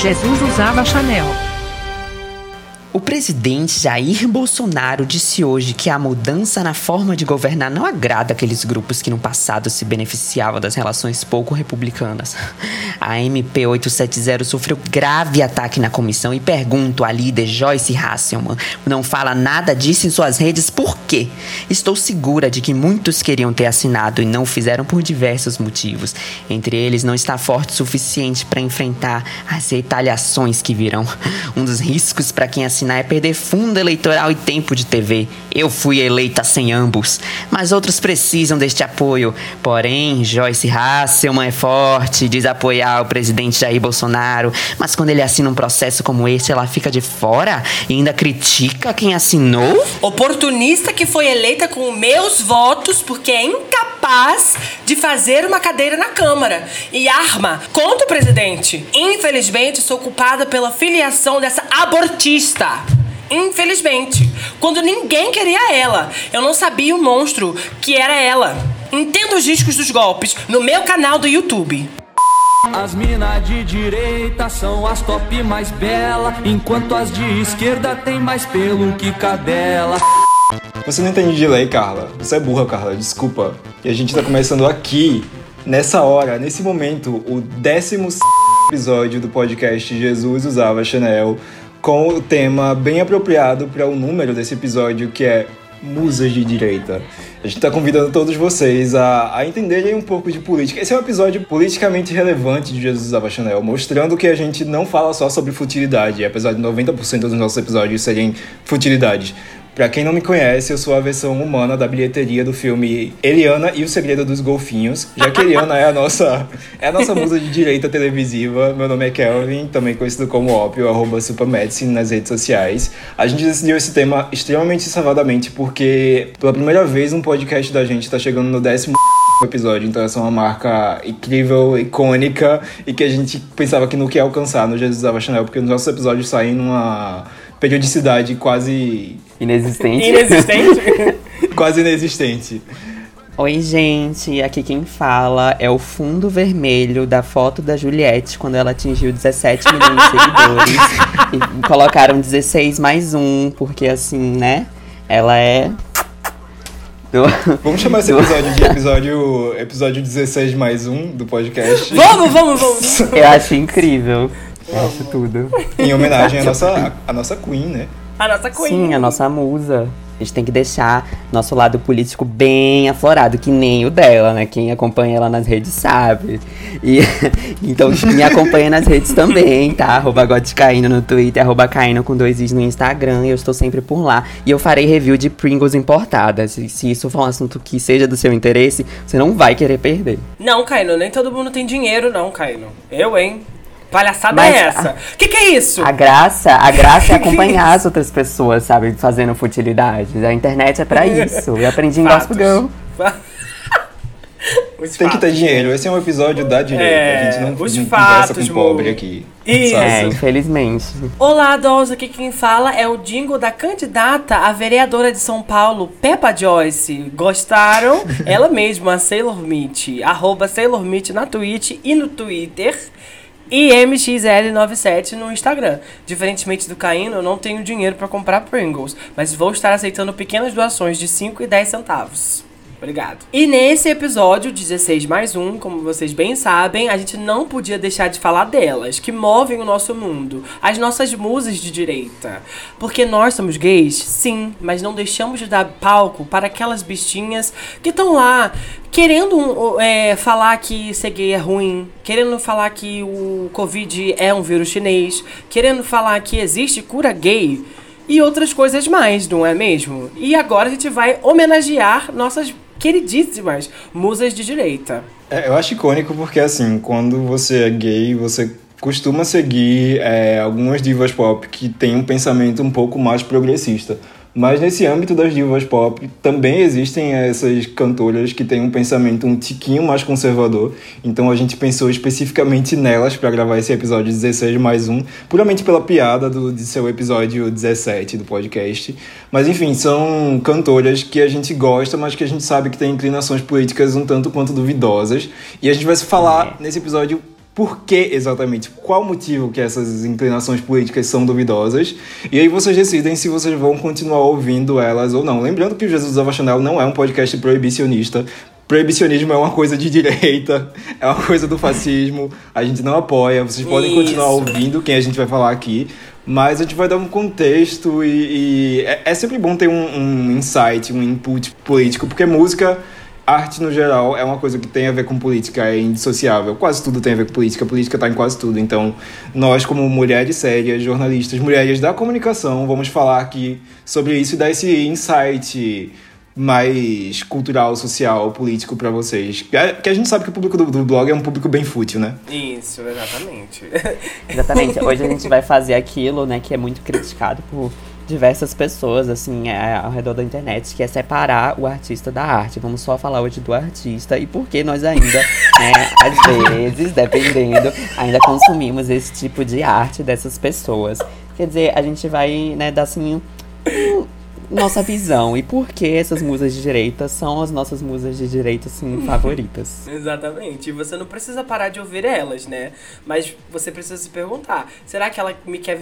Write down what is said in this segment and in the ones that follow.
Jesus usava Chanel. O presidente Jair Bolsonaro disse hoje que a mudança na forma de governar não agrada aqueles grupos que no passado se beneficiavam das relações pouco republicanas. A MP 870 sofreu grave ataque na comissão e pergunto à líder Joyce Hasselman, não fala nada disso em suas redes por quê? Estou segura de que muitos queriam ter assinado e não fizeram por diversos motivos. Entre eles, não está forte o suficiente para enfrentar as retaliações que virão. Um dos riscos para quem assina assinar é perder fundo eleitoral e tempo de TV. Eu fui eleita sem ambos, mas outros precisam deste apoio. Porém, Joyce Hasselman é forte, diz apoiar o presidente Jair Bolsonaro, mas quando ele assina um processo como esse, ela fica de fora e ainda critica quem assinou? Oportunista que foi eleita com meus votos porque é incapaz de fazer uma cadeira na Câmara e arma contra o presidente. Infelizmente, sou culpada pela filiação dessa abortista. Infelizmente. Quando ninguém queria ela. Eu não sabia o monstro que era ela. Entenda os riscos dos golpes no meu canal do YouTube. As minas de direita são as top mais bela, enquanto as de esquerda tem mais pelo que cadela. Você não entende de lei, Carla. Você é burra, Carla, desculpa. E a gente tá começando aqui, nessa hora, nesse momento, o décimo episódio do podcast Jesus Usava Chanel com o tema bem apropriado para o número desse episódio, que é Musas de Direita. A gente está convidando todos vocês a, a entenderem um pouco de política. Esse é um episódio politicamente relevante de Jesus Usava Chanel, mostrando que a gente não fala só sobre futilidade, apesar de 90% dos nossos episódios serem futilidades. Pra quem não me conhece, eu sou a versão humana da bilheteria do filme Eliana e o Segredo dos Golfinhos. Já que Eliana é a nossa, é a nossa musa de direita televisiva. Meu nome é Kelvin, também conhecido como Ópio, arroba Supermedicine nas redes sociais. A gente decidiu esse tema extremamente salvadamente porque, pela primeira vez, um podcast da gente tá chegando no décimo episódio, então essa é uma marca incrível, icônica e que a gente pensava que não quer alcançar no Jesus Ava Chanel, porque os nossos episódios saem numa periodicidade quase Inexistente. Inexistente? quase inexistente. Oi, gente. Aqui quem fala é o fundo vermelho da foto da Juliette quando ela atingiu 17 milhões de seguidores. e colocaram 16 mais um, porque assim, né? Ela é. Do... Vamos chamar esse episódio de episódio, episódio 16 mais um do podcast. Vamos, vamos, vamos. Eu acho incrível. Acho tudo. Em homenagem à nossa, à nossa Queen, né? A nossa Queen. Sim, a nossa musa. A gente tem que deixar nosso lado político bem aflorado, que nem o dela, né? Quem acompanha ela nas redes sabe. E, então me acompanha nas redes também, tá? Arroba Goticaíno no Twitter, arroba Caíno com dois is no Instagram. Eu estou sempre por lá. E eu farei review de Pringles importadas. E se isso for um assunto que seja do seu interesse, você não vai querer perder. Não, Caíno, nem todo mundo tem dinheiro, não, Caíno. Eu, hein? Palhaçada Mas é essa? O que, que é isso? A graça, a graça é acompanhar as outras pessoas, sabe? Fazendo futilidades. A internet é pra isso. Eu aprendi em Gospel Girl. Tem que ter dinheiro. Esse é um episódio da direita. É, a gente não, os não fatos, conversa com pobre aqui. Isso. É, infelizmente. Olá, Dolls. Aqui quem fala é o Dingo da candidata a vereadora de São Paulo, Peppa Joyce. Gostaram? Ela mesma, Sailor Meat. Arroba Sailor Meat na Twitch e no Twitter e MXL97 no Instagram. Diferentemente do Caíno, eu não tenho dinheiro para comprar Pringles, mas vou estar aceitando pequenas doações de 5 e 10 centavos. Obrigado. E nesse episódio 16 mais um, como vocês bem sabem, a gente não podia deixar de falar delas, que movem o nosso mundo, as nossas musas de direita. Porque nós somos gays, sim, mas não deixamos de dar palco para aquelas bichinhas que estão lá querendo é, falar que ser gay é ruim, querendo falar que o Covid é um vírus chinês, querendo falar que existe cura gay e outras coisas mais, não é mesmo? E agora a gente vai homenagear nossas queridíssimas musas de direita. É, eu acho icônico porque, assim, quando você é gay, você costuma seguir é, algumas divas pop que têm um pensamento um pouco mais progressista. Mas nesse âmbito das divas pop, também existem essas cantoras que têm um pensamento um tiquinho mais conservador. Então a gente pensou especificamente nelas para gravar esse episódio 16 mais um, puramente pela piada do, de seu episódio 17 do podcast. Mas enfim, são cantoras que a gente gosta, mas que a gente sabe que têm inclinações políticas um tanto quanto duvidosas. E a gente vai se falar é. nesse episódio por que exatamente, qual o motivo que essas inclinações políticas são duvidosas, e aí vocês decidem se vocês vão continuar ouvindo elas ou não. Lembrando que o Jesus Ava Chanel não é um podcast proibicionista, proibicionismo é uma coisa de direita, é uma coisa do fascismo, a gente não apoia, vocês podem Isso. continuar ouvindo quem a gente vai falar aqui, mas a gente vai dar um contexto e, e é, é, sempre bom ter um, um insight, um input político, porque música arte no geral é uma coisa que tem a ver com política, é indissociável. Quase tudo tem a ver com política, a política está em quase tudo. Então, nós, como mulheres sérias, jornalistas, mulheres da comunicação, vamos falar aqui sobre isso e dar esse insight mais cultural, social, político para vocês. Que a gente sabe que o público do, do, blog é um público bem fútil, né? Isso, exatamente. exatamente. Hoje a gente vai fazer aquilo, né, que é muito criticado por diversas pessoas, assim, é, ao redor da internet, que é separar o artista da arte. Vamos só falar hoje do artista e por que nós ainda, né, às vezes, dependendo, ainda consumimos esse tipo de arte dessas pessoas. Quer dizer, a gente vai, né, dar assim. nossa visão e por que essas musas de direita são as nossas musas de direita assim favoritas. Exatamente. E você não precisa parar de ouvir elas, né? Mas você precisa se perguntar: será que ela me quer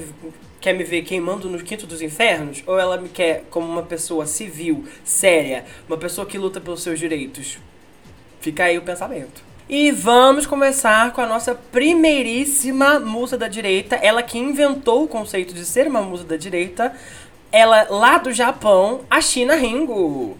quer me ver queimando no quinto dos infernos? Ou ela me quer como uma pessoa civil, séria, uma pessoa que luta pelos seus direitos? Fica aí o pensamento. E vamos começar com a nossa primeiríssima musa da direita, ela que inventou o conceito de ser uma musa da direita, ela lá do Japão, a China Ringo.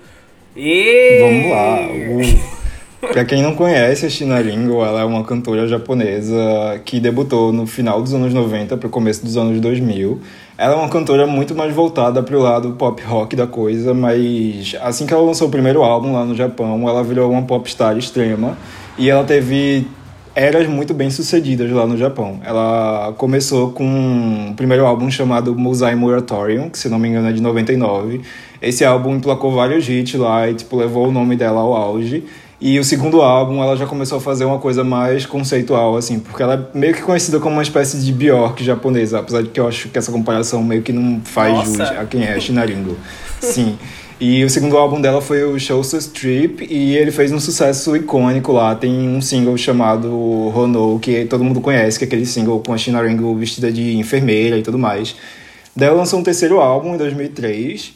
E... Vamos lá. Pra quem não conhece, a China Ringo, ela é uma cantora japonesa que debutou no final dos anos 90 para o começo dos anos 2000. Ela é uma cantora muito mais voltada para o lado pop rock da coisa, mas assim que ela lançou o primeiro álbum lá no Japão, ela virou uma popstar extrema e ela teve eras muito bem sucedidas lá no Japão. Ela começou com um primeiro álbum chamado Musai Moratorium, que se não me engano é de 99. Esse álbum emplacou vários hits lá e tipo, levou o nome dela ao auge. E o segundo álbum, ela já começou a fazer uma coisa mais conceitual, assim, porque ela é meio que conhecida como uma espécie de Bjork japonesa, apesar de que eu acho que essa comparação meio que não faz Nossa. jus a quem é Shinaringo. Sim. E o segundo álbum dela foi o Show Strip, e ele fez um sucesso icônico lá. Tem um single chamado Rono, que todo mundo conhece, que é aquele single com a Shinaringo vestida de enfermeira e tudo mais. Daí ela lançou um terceiro álbum em 2003,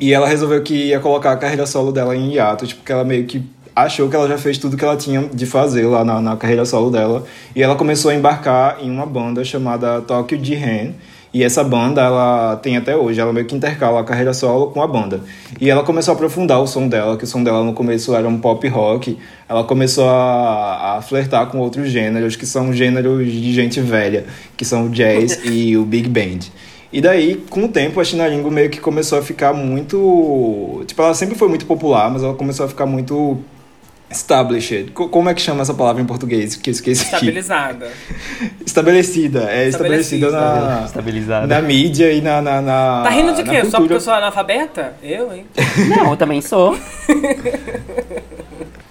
e ela resolveu que ia colocar a carreira solo dela em hiato, tipo, porque ela meio que achou que ela já fez tudo que ela tinha de fazer lá na, na carreira solo dela. E ela começou a embarcar em uma banda chamada Tokyo Jihen. E essa banda, ela tem até hoje, ela meio que intercala a carreira solo com a banda. E ela começou a aprofundar o som dela, que o som dela no começo era um pop rock. Ela começou a, a flertar com outros gêneros, que são gêneros de gente velha, que são o jazz e o big band. E daí, com o tempo, a Chinaringo meio que começou a ficar muito. Tipo, ela sempre foi muito popular, mas ela começou a ficar muito Established. Como é que chama essa palavra em português? Que eu esqueci. Estabilizada. estabelecida. É estabelecida, na, Estabilizada. na mídia e na, na, na Tá rindo de quê? Só porque eu sou analfabeta? Eu, hein? Não, eu também sou.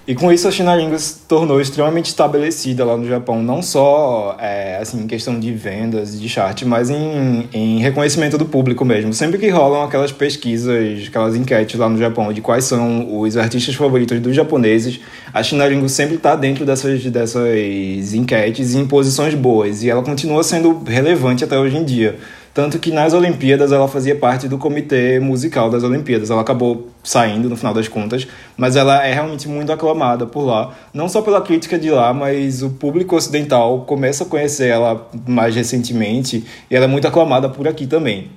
E com isso a China se tornou extremamente estabelecida lá no Japão, não só é, assim, em questão de vendas, de chart, mas em, em reconhecimento do público mesmo. Sempre que rolam aquelas pesquisas, aquelas enquetes lá no Japão de quais são os artistas favoritos dos japoneses, a China sempre está dentro dessas, dessas enquetes em posições boas, e ela continua sendo relevante até hoje em dia. Tanto que nas Olimpíadas ela fazia parte do comitê musical das Olimpíadas. Ela acabou saindo no final das contas, mas ela é realmente muito aclamada por lá. Não só pela crítica de lá, mas o público ocidental começa a conhecer ela mais recentemente e ela é muito aclamada por aqui também.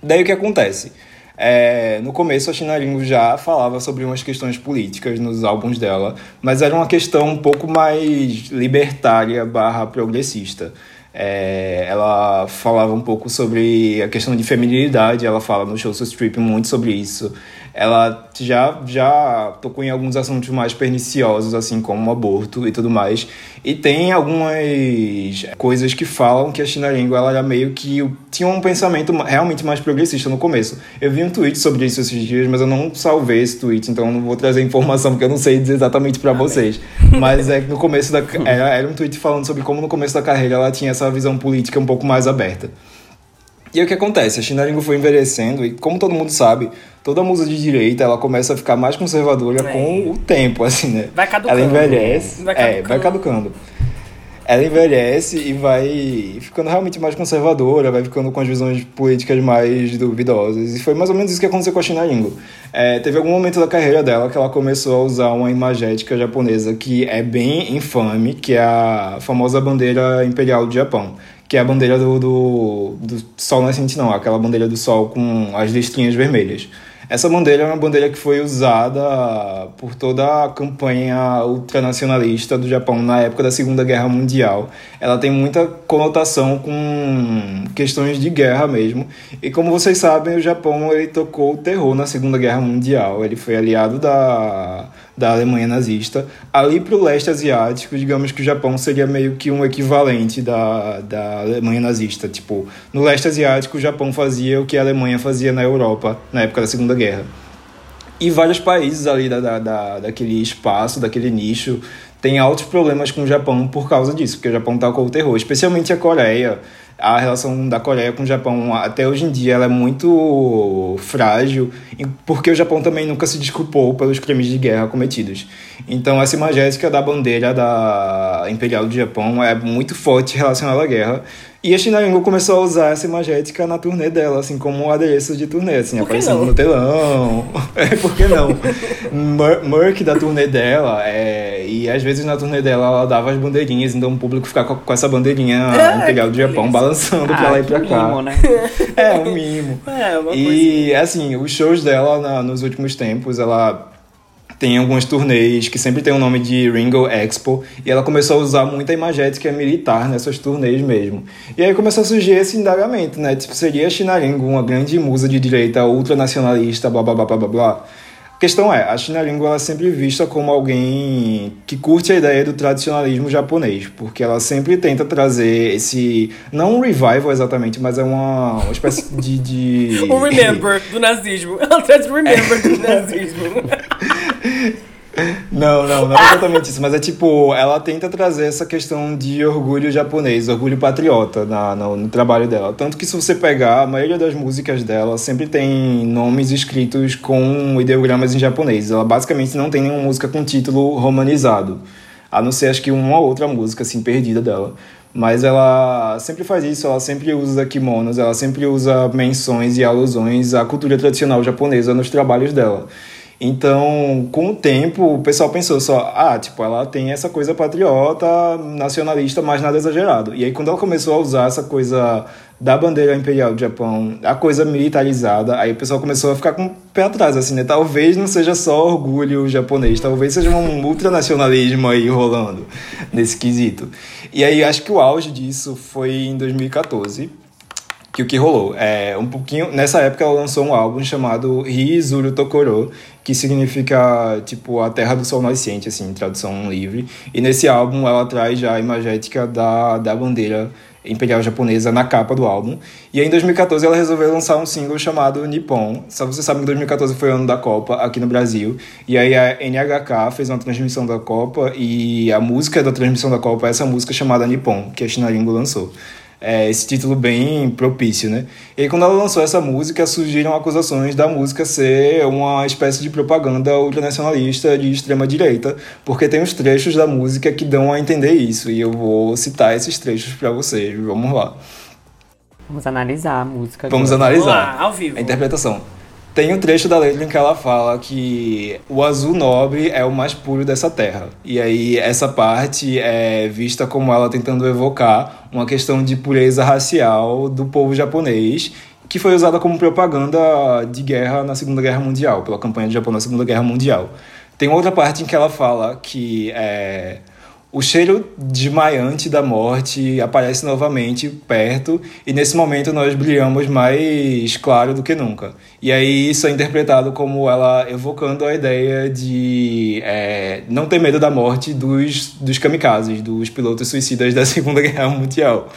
Daí o que acontece? É, no começo a Chinaringo já falava sobre umas questões políticas nos álbuns dela, mas era uma questão um pouco mais libertária barra progressista. É, ela falava um pouco sobre a questão de feminilidade, ela fala no show Strip muito sobre isso ela já, já tocou em alguns assuntos mais perniciosos, assim como o aborto e tudo mais. E tem algumas coisas que falam que a China Língua ela era meio que tinha um pensamento realmente mais progressista no começo. Eu vi um tweet sobre isso esses dias, mas eu não salvei esse tweet, então não vou trazer informação porque eu não sei dizer exatamente para vocês. Mas é que no começo da era, era um tweet falando sobre como no começo da carreira ela tinha essa visão política um pouco mais aberta. E aí o que acontece? A Língua foi envelhecendo e, como todo mundo sabe, toda musa de direita ela começa a ficar mais conservadora é. com o tempo, assim, né? Vai caducando. Ela envelhece. Vai caducando. É, vai caducando. Ela envelhece e vai ficando realmente mais conservadora, vai ficando com as visões políticas mais duvidosas. E foi mais ou menos isso que aconteceu com a Língua. É, teve algum momento da carreira dela que ela começou a usar uma imagética japonesa que é bem infame, que é a famosa bandeira imperial do Japão que é a bandeira do, do, do sol nascente, não, aquela bandeira do sol com as listrinhas vermelhas. Essa bandeira é uma bandeira que foi usada por toda a campanha ultranacionalista do Japão na época da Segunda Guerra Mundial. Ela tem muita conotação com questões de guerra mesmo. E como vocês sabem, o Japão ele tocou o terror na Segunda Guerra Mundial. Ele foi aliado da da Alemanha nazista. Ali para o leste asiático, digamos que o Japão seria meio que um equivalente da, da Alemanha nazista. Tipo, no leste asiático, o Japão fazia o que a Alemanha fazia na Europa na época da Segunda Guerra. E vários países ali da, da, da, daquele espaço, daquele nicho, têm altos problemas com o Japão por causa disso, porque o Japão tá com o terror, especialmente a Coreia a relação da Coreia com o Japão até hoje em dia ela é muito frágil, porque o Japão também nunca se desculpou pelos crimes de guerra cometidos. Então essa imagética da bandeira da Imperial do Japão é muito forte relacionada à guerra. E a China começou a usar essa imagética na turnê dela, assim, como um adereço de turnê, assim, aparecendo não? no telão. é, por que não? Merc da turnê dela, é, e às vezes na turnê dela ela dava as bandeirinhas, então o público ficava com, essa bandeirinha ah, imperial do Japão balançando ah, pra lá e pra cá. Mimo, né? é, um mimo. É, uma e, coisa... assim, os shows dela na, nos últimos tempos, ela tem algumas turnês que sempre tem o nome de Ringo Expo, e ela começou a usar muita imagética militar nessas turnês mesmo. E aí começou a surgir esse indagamento, né? Tipo, seria a China Ringo uma grande musa de direita ultranacionalista, blá blá blá blá blá blá? A questão é, a China Ringo ela é sempre vista como alguém que curte a ideia do tradicionalismo japonês, porque ela sempre tenta trazer esse, não um revival exatamente, mas é uma, uma espécie de... de... um remember do nazismo. Ela traz remember do nazismo. Não, não, não é exatamente isso, mas é tipo, ela tenta trazer essa questão de orgulho japonês, orgulho patriota na, no, no, trabalho dela. Tanto que se você pegar, a maioria das músicas dela sempre tem nomes escritos com ideogramas em japonês. Ela basicamente não tem nenhuma música com título romanizado, a não ser acho que uma outra música assim perdida dela. Mas ela sempre faz isso, ela sempre usa kimonos, ela sempre usa menções e alusões à cultura tradicional japonesa nos trabalhos dela. Então, com o tempo, o pessoal pensou só, ah, tipo, ela tem essa coisa patriota, nacionalista, mas nada exagerado. E aí, quando ela começou a usar essa coisa da bandeira imperial do Japão, a coisa militarizada, aí o pessoal começou a ficar com o pé atrás, assim, né? Talvez não seja só orgulho japonês, talvez seja um ultranacionalismo aí rolando nesse quesito. E aí, acho que o auge disso foi em 2014 que o que rolou é um pouquinho nessa época ela lançou um álbum chamado Rizuru Tokoro que significa tipo a terra do sol nascente assim tradução livre. E nesse álbum ela traz já a imagética da, da bandeira imperial japonesa na capa do álbum. E aí, em 2014 ela resolveu lançar um single chamado Nippon. Só você sabe que 2014 foi o ano da Copa aqui no Brasil. E aí a NHK fez uma transmissão da Copa e a música da transmissão da Copa é essa música chamada Nippon que a Shinaringo lançou é, esse título bem propício, né? E aí, quando ela lançou essa música, surgiram acusações da música ser uma espécie de propaganda ultranacionalista de extrema direita, porque tem os trechos da música que dão a entender isso, e eu vou citar esses trechos para vocês. Vamos lá. Vamos analisar a música. Vamos analisar. Vamos lá, ao vivo. A interpretação. Tem um trecho da letra em que ela fala que o azul nobre é o mais puro dessa terra. E aí essa parte é vista como ela tentando evocar uma questão de pureza racial do povo japonês, que foi usada como propaganda de guerra na Segunda Guerra Mundial, pela campanha do Japão na Segunda Guerra Mundial. Tem outra parte em que ela fala que é, o cheiro desmaiante da morte aparece novamente perto e nesse momento nós brilhamos mais claro do que nunca. E aí isso é interpretado como ela evocando a ideia de é, não ter medo da morte dos, dos kamikazes, dos pilotos suicidas da Segunda Guerra Mundial.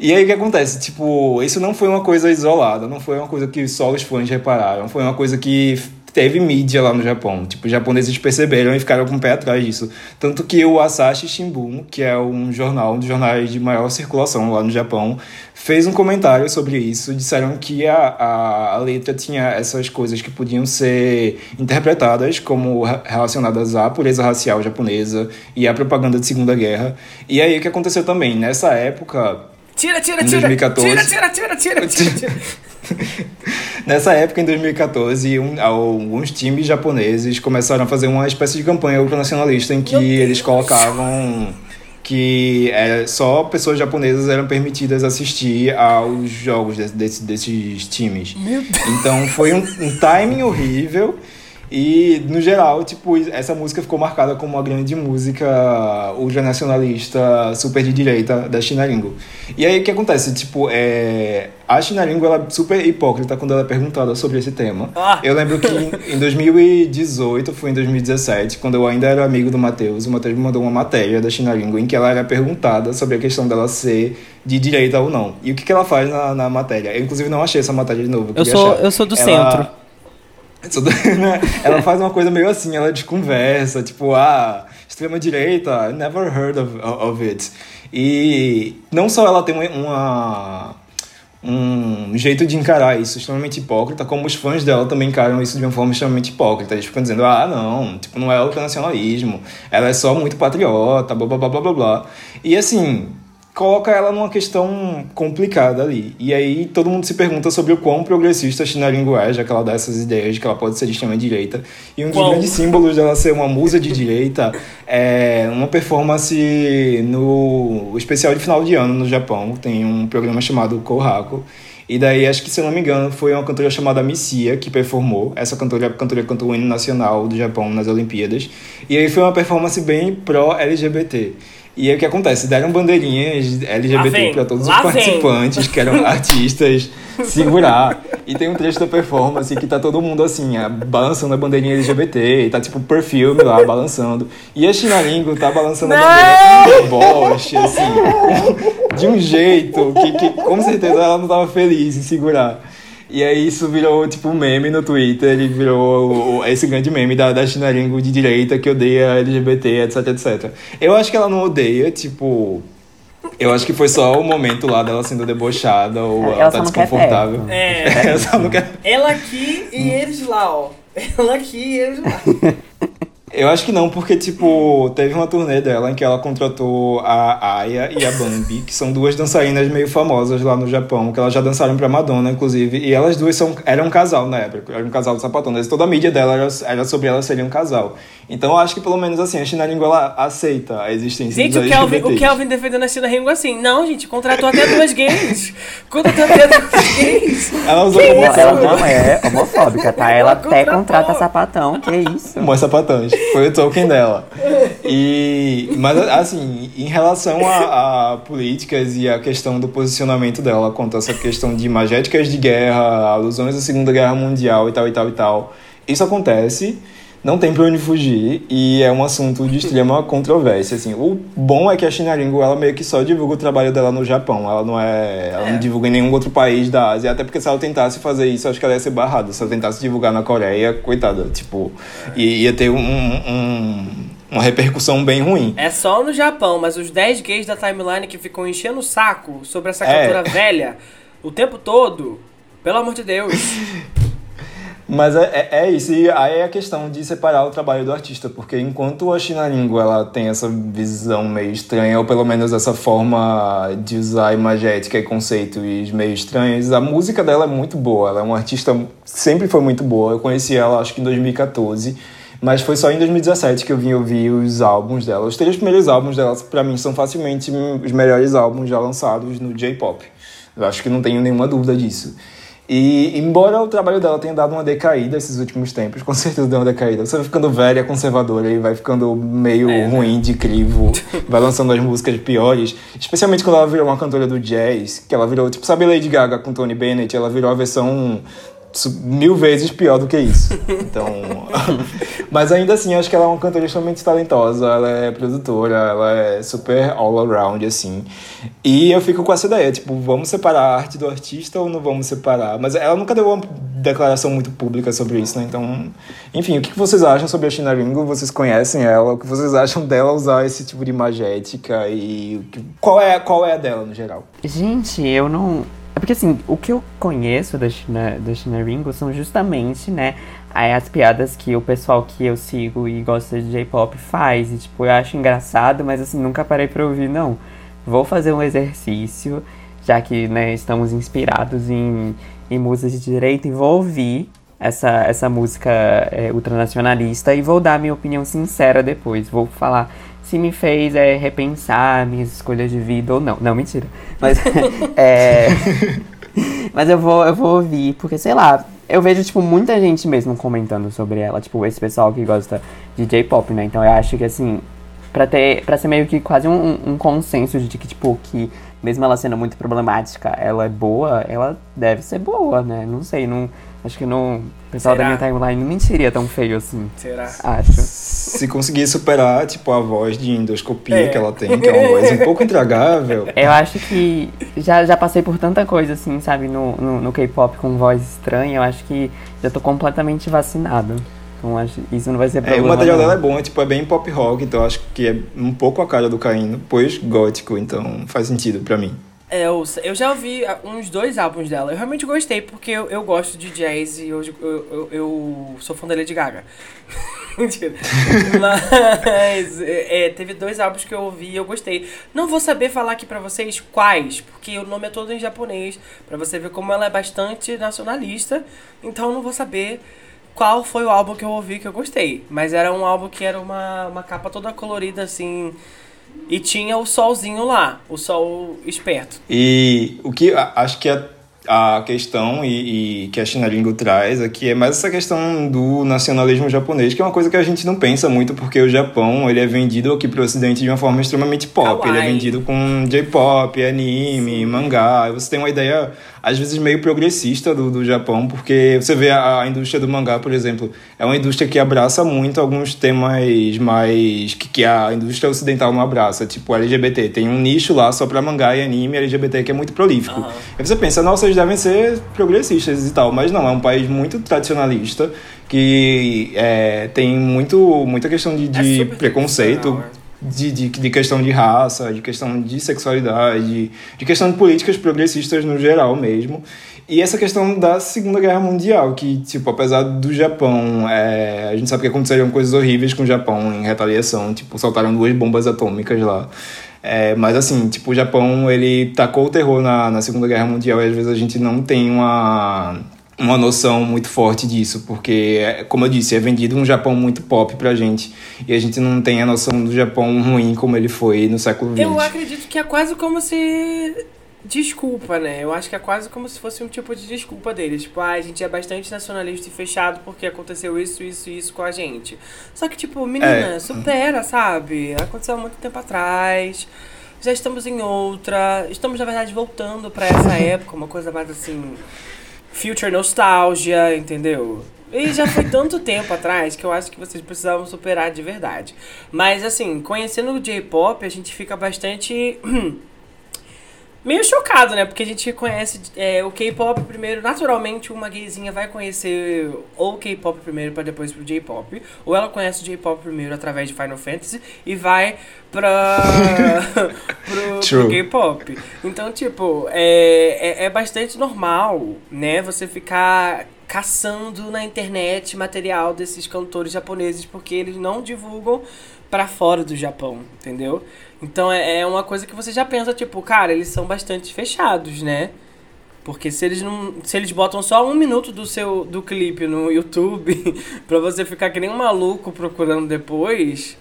E aí o que acontece? Tipo, isso não foi uma coisa isolada, não foi uma coisa que só os fãs repararam, foi uma coisa que teve mídia lá no Japão. Tipo, os japoneses perceberam e ficaram com o pé atrás disso. Tanto que o Asahi Shimbun, que é um jornal, um dos jornais de maior circulação lá no Japão, fez um comentário sobre isso. Disseram que a, a, a letra tinha essas coisas que podiam ser interpretadas como relacionadas à pureza racial japonesa e à propaganda de Segunda Guerra. E aí o que aconteceu também? Nessa época, Tira, tira, tira. 2014. Tira, tira, tira, tira, tira, tira. Nessa época, em 2014, um, alguns times japoneses começaram a fazer uma espécie de campanha ultranacionalista em que eles colocavam que é, só pessoas japonesas eram permitidas assistir aos jogos desse- desse- desses times. Então foi um, um timing horrível. E, no geral, tipo, essa música ficou marcada como uma grande música ultranacionalista super de direita da Chinaringo. E aí, o que acontece? Tipo, é... a Chinaringo, ela é super hipócrita quando ela é perguntada sobre esse tema. Ah. Eu lembro que em- em 2018, foi em 2017, quando eu ainda era amigo do Matheus, o Matheus me mandou uma matéria da Chinaringo em que ela era perguntada sobre a questão dela ser de direita ou não. E o que, que ela faz na, na matéria? Eu, inclusive, não achei essa matéria de novo. Eu queria sou, achar. eu sou do Ela- centro. Né? ela faz uma coisa meio assim, ela desconversa, tipo, ah, extrema direita, I never heard of, of it. E não só ela tem uma, um jeito de encarar isso extremamente hipócrita, como os fãs dela também encaram isso de uma forma extremamente hipócrita. Eles ficam dizendo, ah, não, tipo, não é ultranacionalismo, ela é só muito patriota, blá blá blá blá blá. E assim, coloca ela numa questão complicada ali. E aí todo mundo se pergunta sobre o quão progressista a Chinaringo é, já que ela dá essas ideias de que ela pode ser de extrema direita. E um dos grandes símbolos dela ser uma musa de direita é uma performance no especial de final de ano no Japão. Tem um programa chamado Kohaku. E daí, acho que, se eu não me engano, foi uma cantora chamada Missia que performou. Essa cantora, a cantora cantou o hino nacional do Japão nas Olimpíadas. E aí foi uma performance bem pró-LGBT. E aí o que acontece? Deram bandeirinhas LGBT para todos os lá vem. participantes, que eram artistas, segurar. E tem um trecho da performance que tá todo mundo assim, balançando a bandeirinha LGBT, e tá tipo perfume lá, balançando. E a Chinaringo tá balançando a bandeira deboche, assim, de um jeito que, que com certeza ela não tava feliz em segurar. E aí isso virou tipo um meme no Twitter, e virou o- esse grande meme da, da Chinaringo de direita que odeia LGBT, etc, etc. Eu acho que ela não odeia, tipo. Eu acho que foi só o momento lá dela sendo debochada ou Ela ela, só tá desconfortável. É. Ela só não quer. Ela aqui e eles lá, ó. Ela aqui e eles lá. Eu acho que não, porque, tipo, teve uma turnê dela em que ela contratou a Aya e a Bambi, que são duas dançarinas meio famosas lá no Japão, que elas já dançaram pra Madonna, inclusive, e elas duas são, eram um casal na época, eram um casal de sapatonas, e toda a mídia dela era, era sobre elas serem um casal. Então eu acho que, pelo menos assim, a Chinaringo, ela aceita a existência Gente, dos o Kelvin, o. Kelvin defendendo a China Ringo assim. Não, gente, contratou até duas gays. Contratou até duas gays. Ela usou como? Ela não é homofóbica, tá? Ela Ela até contratou. contrata sapatão, que isso. Mãe sapatões. Foi o token dela. E, mas, assim, em relação a, a políticas e a questão do posicionamento dela quanto a essa questão de imagéticas de guerra, alusões à Segunda Guerra Mundial e tal e tal e tal, isso acontece, não tem pra onde fugir e é um assunto de extrema controvérsia, assim. O bom é que a Chinaringo, ela meio que só divulga o trabalho dela no Japão, ela não é... Ela não divulga em nenhum outro país da Ásia, até porque se ela tentasse fazer isso, acho que ela ia ser barrada. Se ela tentasse divulgar na Coreia, coitada, tipo... i- Ia ter um, um- uma repercussão bem ruim. É só no Japão, mas os 10 gays da timeline que ficam enchendo o saco sobre essa É. cantora velha o tempo todo, pelo amor de Deus. Mas é, é, é isso, e aí é a questão de separar o trabalho do artista, porque enquanto a China Língua ela tem essa visão meio estranha, ou pelo menos essa forma de usar imagética e conceitos meio estranhos, a música dela é muito boa, ela é uma artista, sempre foi muito boa, eu conheci ela acho que em 2014, mas foi só em 2017 que eu vim ouvir os álbuns dela. Os três primeiros álbuns dela, pra mim, são facilmente os melhores álbuns já lançados no J-pop. Eu acho que não tenho nenhuma dúvida disso. E embora o trabalho dela tenha dado uma decaída esses últimos tempos, com certeza deu uma decaída. Você vai ficando velha, conservadora e vai ficando meio É, né? ruim de crivo, vai lançando as músicas piores. Especialmente quando ela virou uma cantora do jazz, que ela virou, tipo, sabe Lady Gaga com Tony Bennett? Ela virou a versão mil vezes pior do que isso. Então. Mas ainda assim, acho que ela é uma cantora extremamente talentosa, ela é produtora, ela é super all around, assim. E eu fico com essa ideia, tipo, vamos separar a arte do artista ou não vamos separar? Mas ela nunca deu uma declaração muito pública sobre isso, né? Então, enfim, o que vocês acham sobre a China Ringo? Vocês conhecem ela? O que vocês acham dela usar esse tipo de imagética? E qual, é, qual é a dela, no geral? Gente, eu não. É porque assim, o que eu conheço da China, da China Ringo são justamente, né, aí as piadas que o pessoal que eu sigo e gosta de J-pop faz. E tipo, eu acho engraçado, mas assim, nunca parei pra ouvir, não. Vou fazer um exercício, já que, né, estamos inspirados em, em músicas de direito, e vou ouvir essa, essa música é, ultranacionalista e vou dar minha opinião sincera depois. Vou falar se me fez é, repensar minhas escolhas de vida ou não. Não, mentira. Mas, é, mas eu vou, eu vou ouvir, porque sei lá, eu vejo, tipo, muita gente mesmo comentando sobre ela, tipo, esse pessoal que gosta de J-pop, né? Então eu acho que assim, pra ter. para ser meio que quase um, um consenso de que, tipo, que mesmo ela sendo muito problemática, ela é boa, ela deve ser boa, né? Não sei, não. Acho que não. O pessoal Será? da minha timeline não mentiria tão feio assim. Será? Acho. Se conseguir superar, tipo, a voz de endoscopia É. que ela tem, que é uma voz um pouco intragável. Eu acho que já, já passei por tanta coisa, assim, sabe, no, no, no K-pop com voz estranha, eu acho que já tô completamente vacinado. Então acho isso não vai ser É, problema. o material não. dela é bom, é, tipo, é bem pop rock, então eu acho que é um pouco a cara do Caíno, pois gótico, então faz sentido pra mim. É, eu, eu já ouvi ah, uns dois álbuns dela. Eu realmente gostei, porque eu, eu gosto de jazz e eu, eu, eu, eu sou fã da Lady Gaga. Mentira. Mas é, é, teve dois álbuns que eu ouvi e eu gostei. Não vou saber falar aqui pra vocês quais, porque o nome é todo em japonês, pra você ver como ela é bastante nacionalista. Então não vou saber qual foi o álbum que eu ouvi que eu gostei. Mas era um álbum que era uma, uma capa toda colorida assim. E tinha o solzinho lá, o sol esperto. E o que acho que a, a questão e, e que a China Ringo traz aqui é mais essa questão do nacionalismo japonês, que é uma coisa que a gente não pensa muito, porque o Japão ele é vendido aqui pro ocidente de uma forma extremamente pop. Kawaii. Ele é vendido com J-pop, anime, mangá. E você tem uma ideia, às vezes, meio progressista do, do Japão, porque você vê a, a indústria do mangá, por exemplo, é uma indústria que abraça muito alguns temas mais que, que a indústria ocidental não abraça, tipo LGBT. Tem um nicho lá só pra mangá e anime LGBT que é muito prolífico. Aham. Aí você pensa, nossa, devem ser progressistas e tal, mas não, é um país muito tradicionalista que é, tem muito, muita questão de, É de super preconceito, tradicional, de, de, de questão de raça, de questão de sexualidade, de questão de políticas progressistas no geral mesmo. E essa questão da Segunda Guerra Mundial, que, tipo, apesar do Japão, é, a gente sabe que aconteceram coisas horríveis com o Japão em retaliação, tipo, soltaram duas bombas atômicas lá. É, mas assim, tipo, o Japão, ele tacou o terror na, na Segunda Guerra Mundial e às vezes a gente não tem uma, uma noção muito forte disso, porque, é, como eu disse, é vendido um Japão muito pop pra gente e a gente não tem a noção do Japão ruim como ele foi no século XX. Eu acredito que é quase como se. Desculpa, né? Eu acho que é quase como se fosse um tipo de desculpa deles. Tipo, ah, a gente é bastante nacionalista e fechado porque aconteceu isso, isso e isso com a gente. Só que, tipo, menina, É. supera, sabe? Aconteceu há muito tempo atrás. Já estamos em outra. Estamos, na verdade, voltando pra essa época, uma coisa mais assim. Future nostalgia, entendeu? E já foi tanto tempo atrás que eu acho que vocês precisavam superar de verdade. Mas assim, conhecendo o J-pop, a gente fica bastante. Meio chocado, né? Porque a gente conhece é, o K-pop primeiro. Naturalmente, uma gayzinha vai conhecer ou o K-pop primeiro pra depois pro J-pop. Ou ela conhece o J-pop primeiro através de Final Fantasy e vai pra. pro, pro K-pop. Então, tipo, é, é, é bastante normal, né? Você ficar caçando na internet material desses cantores japoneses porque eles não divulgam pra fora do Japão, entendeu? Então é, é uma coisa que você já pensa, tipo, cara, eles são bastante fechados, né? Porque se eles não. Se eles botam só um minuto do seu do clipe no YouTube pra você ficar que nem um maluco procurando depois,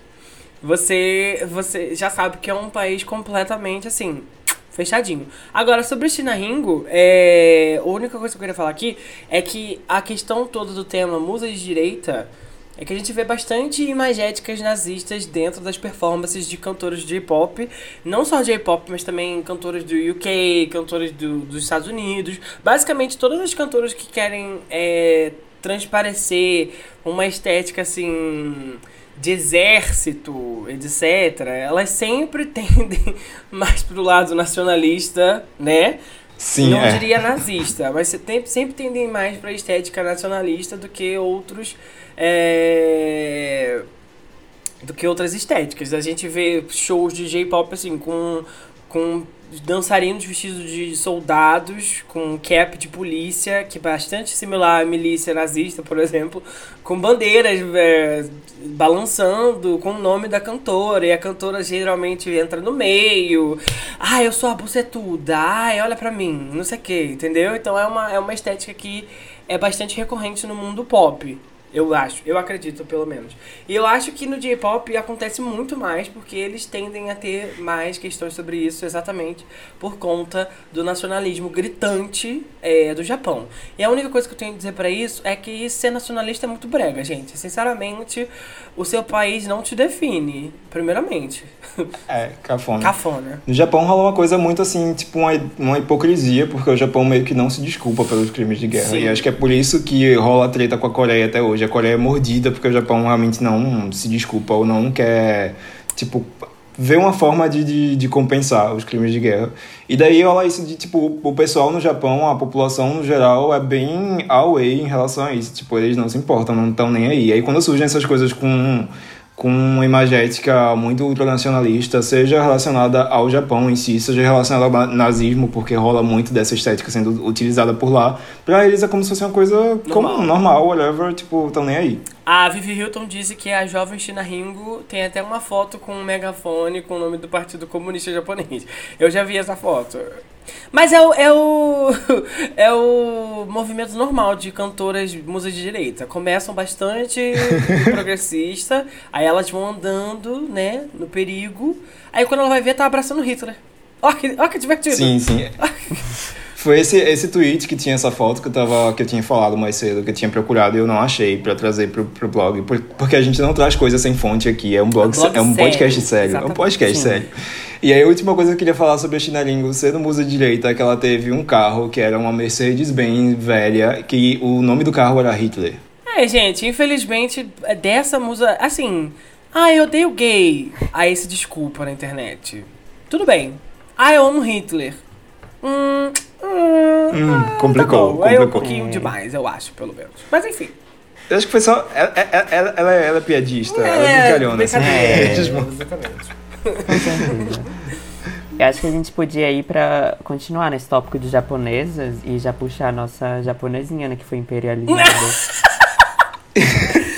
você. Você já sabe que é um país completamente assim. Fechadinho. Agora, sobre China Ringo, é... a única coisa que eu queria falar aqui é que a questão toda do tema musa de direita é que a gente vê bastante imagéticas nazistas dentro das performances de cantores de J-pop. Não só J-pop, mas também cantores do UK, cantores do, dos Estados Unidos. Basicamente, todas as cantoras que querem é, transparecer uma estética assim de exército, etc., elas sempre tendem mais pro lado nacionalista, né? Sim, Não é. diria nazista, mas sempre, sempre tendem mais pra estética nacionalista do que outros. É, do que outras estéticas. A gente vê shows de J-pop assim, com, com dançarinos vestidos de soldados, com cap de polícia, que é bastante similar à milícia nazista, por exemplo, com bandeiras é, balançando com o nome da cantora, e a cantora geralmente entra no meio. Ah, eu sou a bucetuda, ai, olha pra mim, não sei o que, entendeu? Então é uma, é uma estética que é bastante recorrente no mundo pop. Eu acho, eu acredito, pelo menos. E eu acho que no J-pop acontece muito mais porque eles tendem a ter mais questões sobre isso exatamente por conta do nacionalismo gritante é, do Japão. E a única coisa que eu tenho a dizer pra isso é que ser nacionalista é muito brega, gente. Sinceramente, o seu país não te define, primeiramente. É, cafona. Cafona. No Japão rola uma coisa muito assim, tipo uma, uma hipocrisia, porque o Japão meio que não se desculpa pelos crimes de guerra. Sim. E acho que é por isso que rola treta com a Coreia até hoje. Coreia é mordida porque o Japão realmente não se desculpa ou não quer, tipo, ver uma forma de, de, de compensar os crimes de guerra. E daí rola isso de, tipo, o pessoal no Japão, a população no geral, é bem away em relação a isso. Tipo, eles não se importam, não estão nem aí. Aí quando surgem essas coisas com com uma imagética muito ultranacionalista, seja relacionada ao Japão em si, seja relacionada ao nazismo, porque rola muito dessa estética sendo utilizada por lá. Pra eles é como se fosse uma coisa comum, normal, whatever, tipo, tão nem aí. A Vivi Hilton disse que a jovem China Ringo tem até uma foto com um megafone com o nome do Partido Comunista Japonês. Eu já vi essa foto. Mas é o, é o, é o movimento normal de cantoras musas de direita. Começam bastante progressista, aí elas vão andando, né, no perigo. Aí quando ela vai ver, tá abraçando Hitler. Ó que, ó que divertido. Sim, sim. Foi esse, esse tweet que tinha essa foto que eu, tava, que eu tinha falado mais cedo, que eu tinha procurado e eu não achei pra trazer pro, pro blog. por- Porque a gente não traz coisa sem fonte aqui. É um blog, É um blog é um sério, podcast sério. É um podcast Sim. sério. E aí a última coisa que eu queria falar sobre a China Lingo sendo musa direita é que ela teve um carro que era uma Mercedes-Benz velha, que o nome do carro era Hitler. É, gente, infelizmente, é dessa musa. Assim. Ah, eu odeio gay. Aí se desculpa na internet. Tudo bem. Ah, eu amo Hitler. Hum. hum, Hum, ah, complicou, Tá bom. Aí é um complicou. pouquinho demais, eu acho, pelo menos. Mas enfim. Eu acho que foi só. Ela, ela, ela, ela, é piadista, ela é brincalhona. assim. brincadeira, mesmo. Exatamente. Com certeza. Eu acho que a gente podia ir pra continuar nesse tópico de japonesas e já puxar a nossa japonesinha, né, que foi imperializada.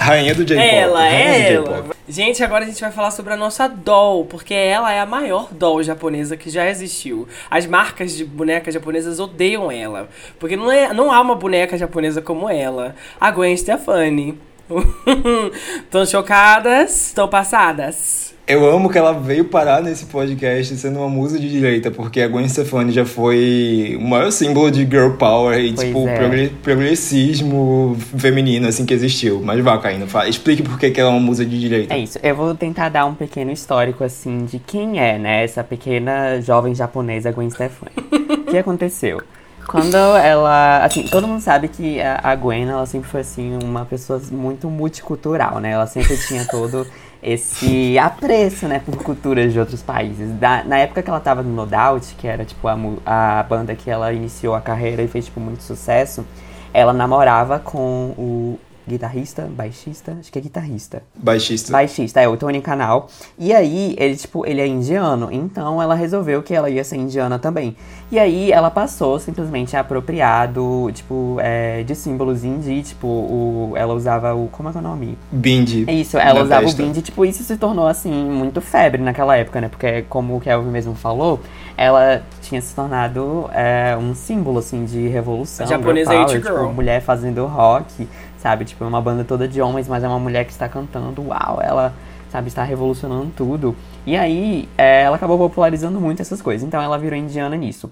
Rainha do J-pop. Ela é ela. Gente, agora a gente vai falar sobre a nossa doll, porque ela é a maior doll japonesa que já existiu. As marcas de bonecas japonesas odeiam ela, porque não, é, não há uma boneca japonesa como ela. A Gwen Stefani. Estão chocadas? Estão passadas? Eu amo que ela veio parar nesse podcast sendo uma musa de direita, porque a Gwen Stefani já foi o maior símbolo de girl power e, Pois tipo, é. progre- progressismo feminino, assim, que existiu. Mas vá, Caína, fala, explique por que que ela é uma musa de direita. É isso, eu vou tentar dar um pequeno histórico, assim, de quem é, né, essa pequena jovem japonesa Gwen Stefani. O que aconteceu? Quando ela, assim, todo mundo sabe que a Gwen, ela sempre foi, assim, uma pessoa muito multicultural, né, ela sempre tinha todo esse apreço, né, por culturas de outros países. Da- na época que ela tava no No Doubt, que era, tipo, a, a banda que ela iniciou a carreira e fez, tipo, muito sucesso, ela namorava com o guitarrista, baixista, acho que é guitarrista. Baixista. Baixista, é o Tony Canal. E aí, ele, tipo, ele é indiano, então ela resolveu que ela ia ser indiana também. E aí, ela passou simplesmente a apropriar do, tipo, é, de símbolos hindi, tipo, o, ela usava o, como é que é o nome? Bindi. É isso, ela usava testa. o bindi, tipo, isso se tornou, assim, muito febre naquela época, né? Porque, como o Kelvin mesmo falou, ela tinha se tornado é, um símbolo, assim, de revolução. A japonesa girl it power, girl. tipo, mulher fazendo rock, sabe? Tipo, é uma banda toda de homens, mas é uma mulher que está cantando, uau, ela sabe? Está revolucionando tudo. E aí, é, ela acabou popularizando muito essas coisas. Então, ela virou indiana nisso.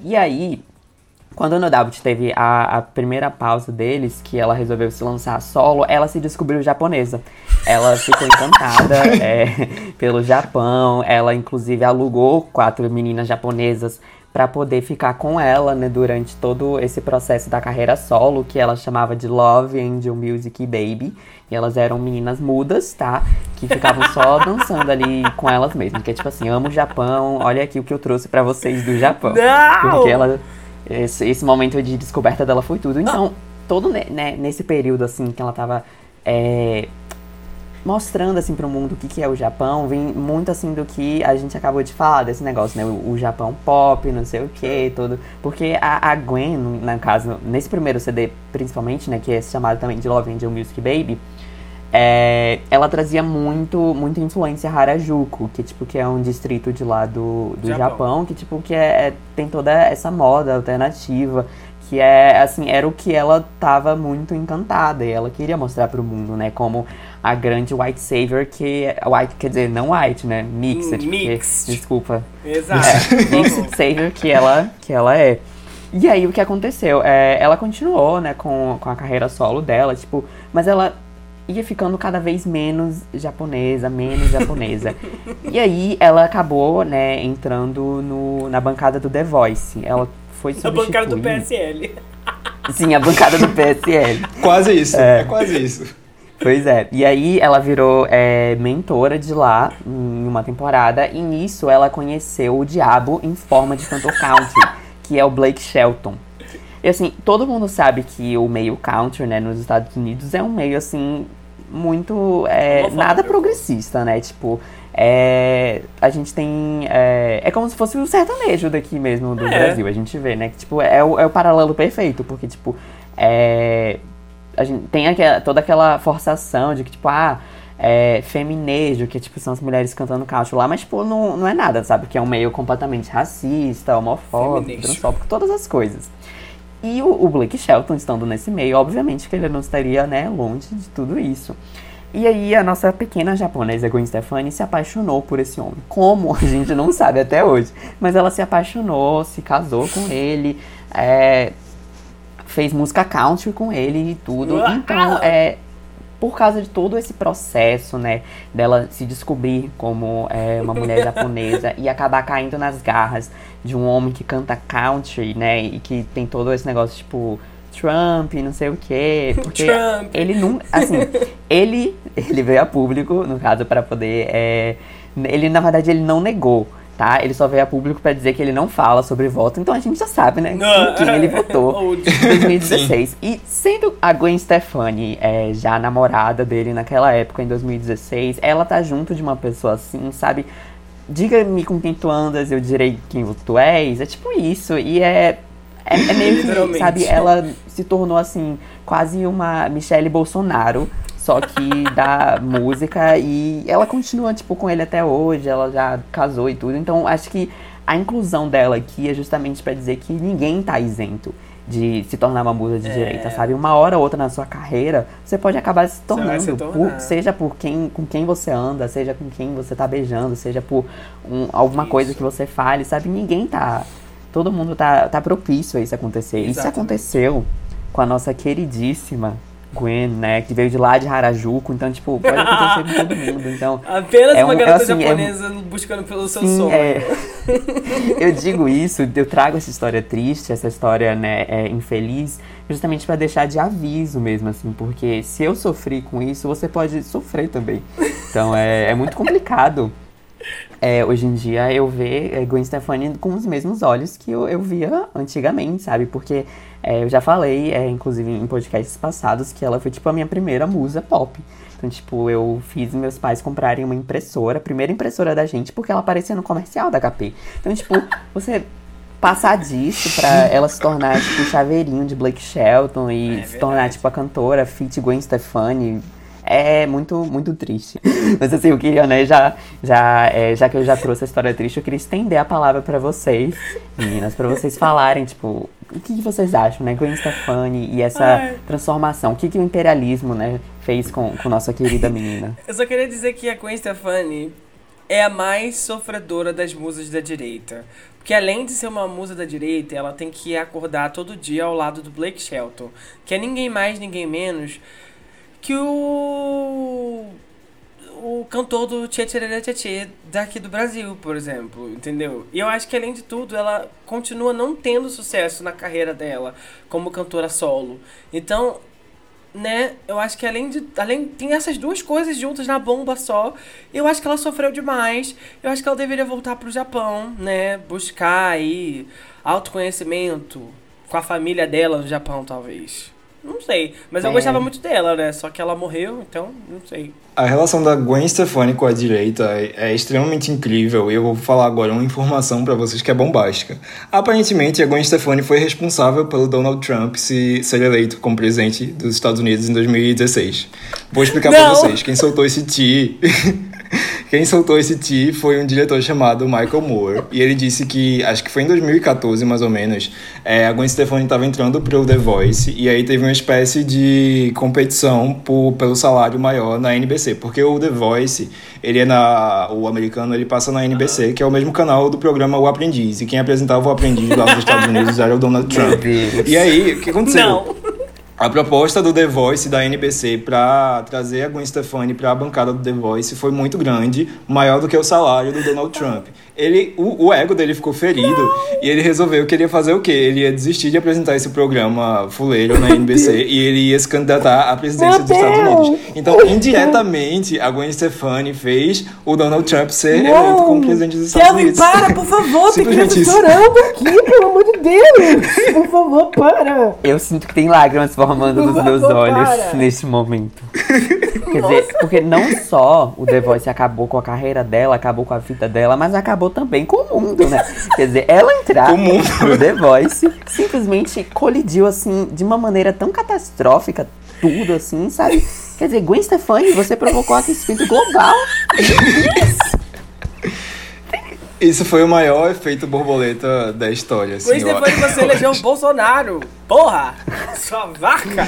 E aí, quando a Nodabut teve a, a, primeira pausa deles, que ela resolveu se lançar solo, ela se descobriu japonesa. Ela ficou encantada é, pelo Japão. Ela, inclusive, alugou quatro meninas japonesas para poder ficar com ela, né, durante todo esse processo da carreira solo, que ela chamava de Love Angel Music Baby. E elas eram meninas mudas, tá? Que ficavam só dançando ali com elas mesmas. Que é tipo assim, amo o Japão, olha aqui o que eu trouxe para vocês do Japão. Não! Porque ela. Esse, esse, momento de descoberta dela foi tudo. Então, todo né, nesse período, assim, que ela tava. É, mostrando assim para o mundo o que, que é o Japão, vem muito assim do que a gente acabou de falar desse negócio, né? O, o Japão pop, não sei o que, tudo. Porque a, a, Gwen, no caso, nesse primeiro CD, principalmente, né, que é chamado também de Love Angel Music Baby, é, ela trazia muito, muita influência Harajuku, que tipo que é um distrito de lá do, do Japão. Japão que tipo que é, tem toda essa moda alternativa que é assim era o que ela tava muito encantada e ela queria mostrar para o mundo né como a grande white savior que white quer dizer não white né mixed, mixed. Porque, desculpa exato é, mixed savior que ela que ela é e aí o que aconteceu é, ela continuou né com, com a carreira solo dela tipo mas ela ia ficando cada vez menos japonesa, menos japonesa. e aí ela acabou, né, entrando no, na bancada do The Voice. Ela foi Na bancada do PSL. Sim, a bancada do PSL. quase isso, é. é. quase isso. Pois é. E aí ela virou é, mentora de lá em uma temporada. E nisso ela conheceu o diabo em forma de cantor country, que é o Blake Shelton. E assim, todo mundo sabe que o meio country, né, nos Estados Unidos é um meio assim muito é, nada progressista, né? Tipo, é, a gente tem. É, é como se fosse o sertanejo daqui mesmo do é. Brasil. A gente vê, né? Que, tipo, é o, é o paralelo perfeito, porque, tipo, é, a gente tem aquela, toda aquela forçação de que, tipo, ah. É, feminejo, que tipo, são as mulheres cantando cacho lá, mas tipo, não, não é nada, sabe? Que é um meio completamente racista, homofóbico, transfóbico, todas as coisas. E o, o Blake Shelton estando nesse meio, obviamente que ele não estaria, né, longe de tudo isso. E aí a nossa pequena japonesa Gwen Stefani se apaixonou por esse homem. Como a gente não sabe até hoje. Mas ela se apaixonou, se casou com ele, é, fez música country com ele e tudo. Então, é, por causa de todo esse processo, né, dela se descobrir como é, uma mulher japonesa e acabar caindo nas garras de um homem que canta country, né, e que tem todo esse negócio, tipo, Trump, não sei o quê, porque Trump. ele não, assim, ele, ele veio a público, no caso, para poder, é, ele, na verdade, ele não negou, tá? Ele só veio a público para dizer que ele não fala sobre voto, então a gente já sabe, né? Em quem ele votou em 2016. E sendo a Gwen Stefani é, já namorada dele naquela época, em 2016, ela tá junto de uma pessoa assim, sabe? Diga-me com quem tu andas, eu direi quem tu és. É tipo isso. E é. É, é meio que, sabe, ela se tornou assim, quase uma Michelle Bolsonaro só que da música e ela continua tipo com ele até hoje, ela já casou e tudo. Então acho que a inclusão dela aqui é justamente para dizer que ninguém tá isento de se tornar uma musa de é. direita, sabe? Uma hora ou outra na sua carreira, você pode acabar se tornando, se por, seja por quem, com quem você anda, seja com quem você tá beijando, seja por um, alguma Isso. coisa que você fale, sabe? Ninguém tá, todo mundo tá, tá propício a isso acontecer. Exatamente. Isso aconteceu com a nossa queridíssima Gwen, né? Que veio de lá de Harajuku, então, tipo, pode acontecer com todo mundo. Então, Apenas é uma um, garota assim, é japonesa é, buscando pelo seu sim, sonho. É, eu digo isso, eu trago essa história triste, essa história, né, é, infeliz, justamente para deixar de aviso mesmo, assim, porque se eu sofri com isso, você pode sofrer também. Então, é, é muito complicado. É, hoje em dia eu ver é, Gwen Stefani com os mesmos olhos que eu, eu via antigamente, sabe? Porque é, eu já falei, é, inclusive em podcasts passados, que ela foi tipo a minha primeira musa pop. Então, tipo, eu fiz meus pais comprarem uma impressora, a primeira impressora da gente, porque ela aparecia no comercial da HP. Então, tipo, você passar disso pra ela se tornar, tipo, o chaveirinho de Blake Shelton e é se tornar, tipo, a cantora Fit Gwen Stefani é muito, muito triste. Mas assim, eu queria, né, já, já, é, já que eu já trouxe a história triste, eu queria estender a palavra para vocês, meninas, para vocês falarem, tipo, o que, que vocês acham, né? Gwen Stefani e essa Ai. transformação. O que, que o imperialismo, né, fez com, com nossa querida menina? Eu só queria dizer que a Gwen Stefani é a mais sofredora das musas da direita. Porque além de ser uma musa da direita, ela tem que acordar todo dia ao lado do Blake Shelton. Que é ninguém mais, ninguém menos que o. O cantor do Tchê Tchê Tchê Tchê daqui do Brasil, por exemplo, entendeu? E eu acho que além de tudo, ela continua não tendo sucesso na carreira dela como cantora solo. Então, né, eu acho que além de. Além, tem essas duas coisas juntas na bomba só. Eu acho que ela sofreu demais. Eu acho que ela deveria voltar pro Japão, né? Buscar aí autoconhecimento com a família dela no Japão, talvez. Não sei. Mas eu É. gostava muito dela, né? Só que ela morreu, então não sei. A relação da Gwen Stefani com a direita é, é extremamente incrível e eu vou falar agora uma informação pra vocês que é bombástica. Aparentemente, a Gwen Stefani foi responsável pelo Donald Trump se, ser eleito como presidente dos Estados Unidos em 2016. Vou explicar pra Não. vocês. Quem soltou esse ti... Quem soltou esse ti foi um diretor chamado Michael Moore. E ele disse que, acho que foi em 2014 mais ou menos, é, a Gwen Stefani estava entrando pro The Voice. E aí teve uma espécie de competição por, pelo salário maior na NBC. Porque o The Voice, ele é na. O americano, ele passa na NBC, que é o mesmo canal do programa O Aprendiz. E quem apresentava o Aprendiz lá nos Estados Unidos era o Donald Trump. E aí, o que aconteceu? Não. A proposta do The Voice da NBC para trazer a Gwen Stefani para a bancada do The Voice foi muito grande, maior do que o salário do Donald Trump. Ele, o, o ego dele ficou ferido e ele resolveu que ele ia fazer o quê? Ele ia desistir de apresentar esse programa fuleiro na NBC e ele ia se candidatar à presidência dos Estados Unidos. Então, indiretamente, a Gwen Stefani fez o Donald Trump ser eleito como presidente dos Estados Kelvin, Unidos. para, por favor, tem criança chorando aqui, pelo amor de Deus. Por favor, para. Eu sinto que tem lágrimas formando nos meus Para. olhos neste momento. Quer dizer, porque não só o The Voice acabou com a carreira dela, acabou com a vida dela, mas acabou também com o mundo, né? Quer dizer, ela entrar Com o mundo. no The Voice simplesmente colidiu, assim, de uma maneira tão catastrófica, tudo, assim, sabe? Quer dizer, Gwen Stefani, você provocou aquecimento global. Isso foi o maior efeito borboleta da história. Assim, Gwen eu- Stefani, você elegeu o Bolsonaro. Porra, sua vaca.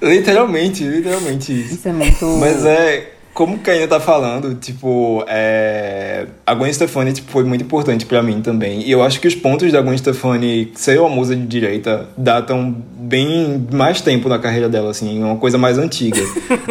Literalmente, literalmente isso. Isso é muito... Mas é, como o Kaina tá falando, tipo, é, a Gwen Stefani tipo, foi muito importante pra mim também. E eu acho que os pontos da Gwen Stefani ser uma musa de direita datam bem mais tempo na carreira dela, assim, uma coisa mais antiga.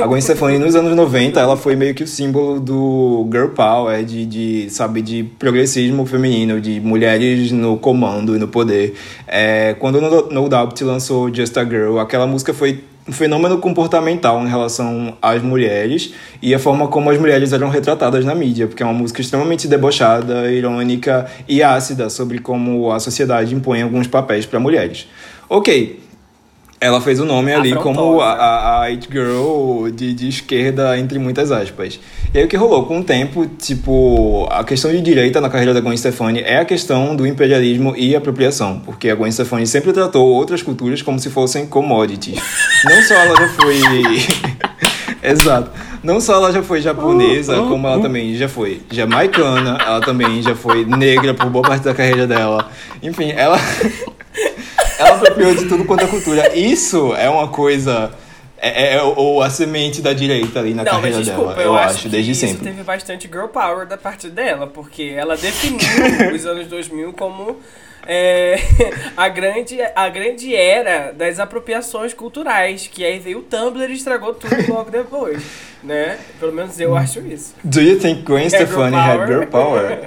A Gwen Stefani, nos anos 90, ela foi meio que o símbolo do girl power, de, de sabe, de progressismo feminino, de mulheres no comando e no poder. É, quando no Doubt lançou Just a Girl, aquela música foi um fenômeno comportamental em relação às mulheres e a forma como as mulheres eram retratadas na mídia, porque é uma música extremamente debochada, irônica e ácida sobre como a sociedade impõe alguns papéis para mulheres. Ok, ela fez o nome ali como a, a, a It Girl de, de esquerda, entre muitas aspas. E aí o que rolou? Com o tempo, tipo, a questão de direita na carreira da Gwen Stefani é a questão do imperialismo e apropriação, porque a Gwen Stefani sempre tratou outras culturas como se fossem commodities. Não só ela já foi... Exato. Não só ela já foi japonesa, como ela também já foi jamaicana, ela também já foi negra por boa parte da carreira dela. Enfim, ela... Ela apropriou de tudo quanto é cultura. Isso é uma coisa. É, é ou a semente da direita ali na Não, mas carreira desculpa, dela, eu, eu, acho, acho, desde isso sempre. teve bastante girl power da parte dela, porque ela definiu os anos 2000 como é, a, grande, a grande era das apropriações culturais, que aí veio o Tumblr e estragou tudo logo depois, né? Pelo menos eu acho isso. Do you think Gwen girl Stefani had girl power?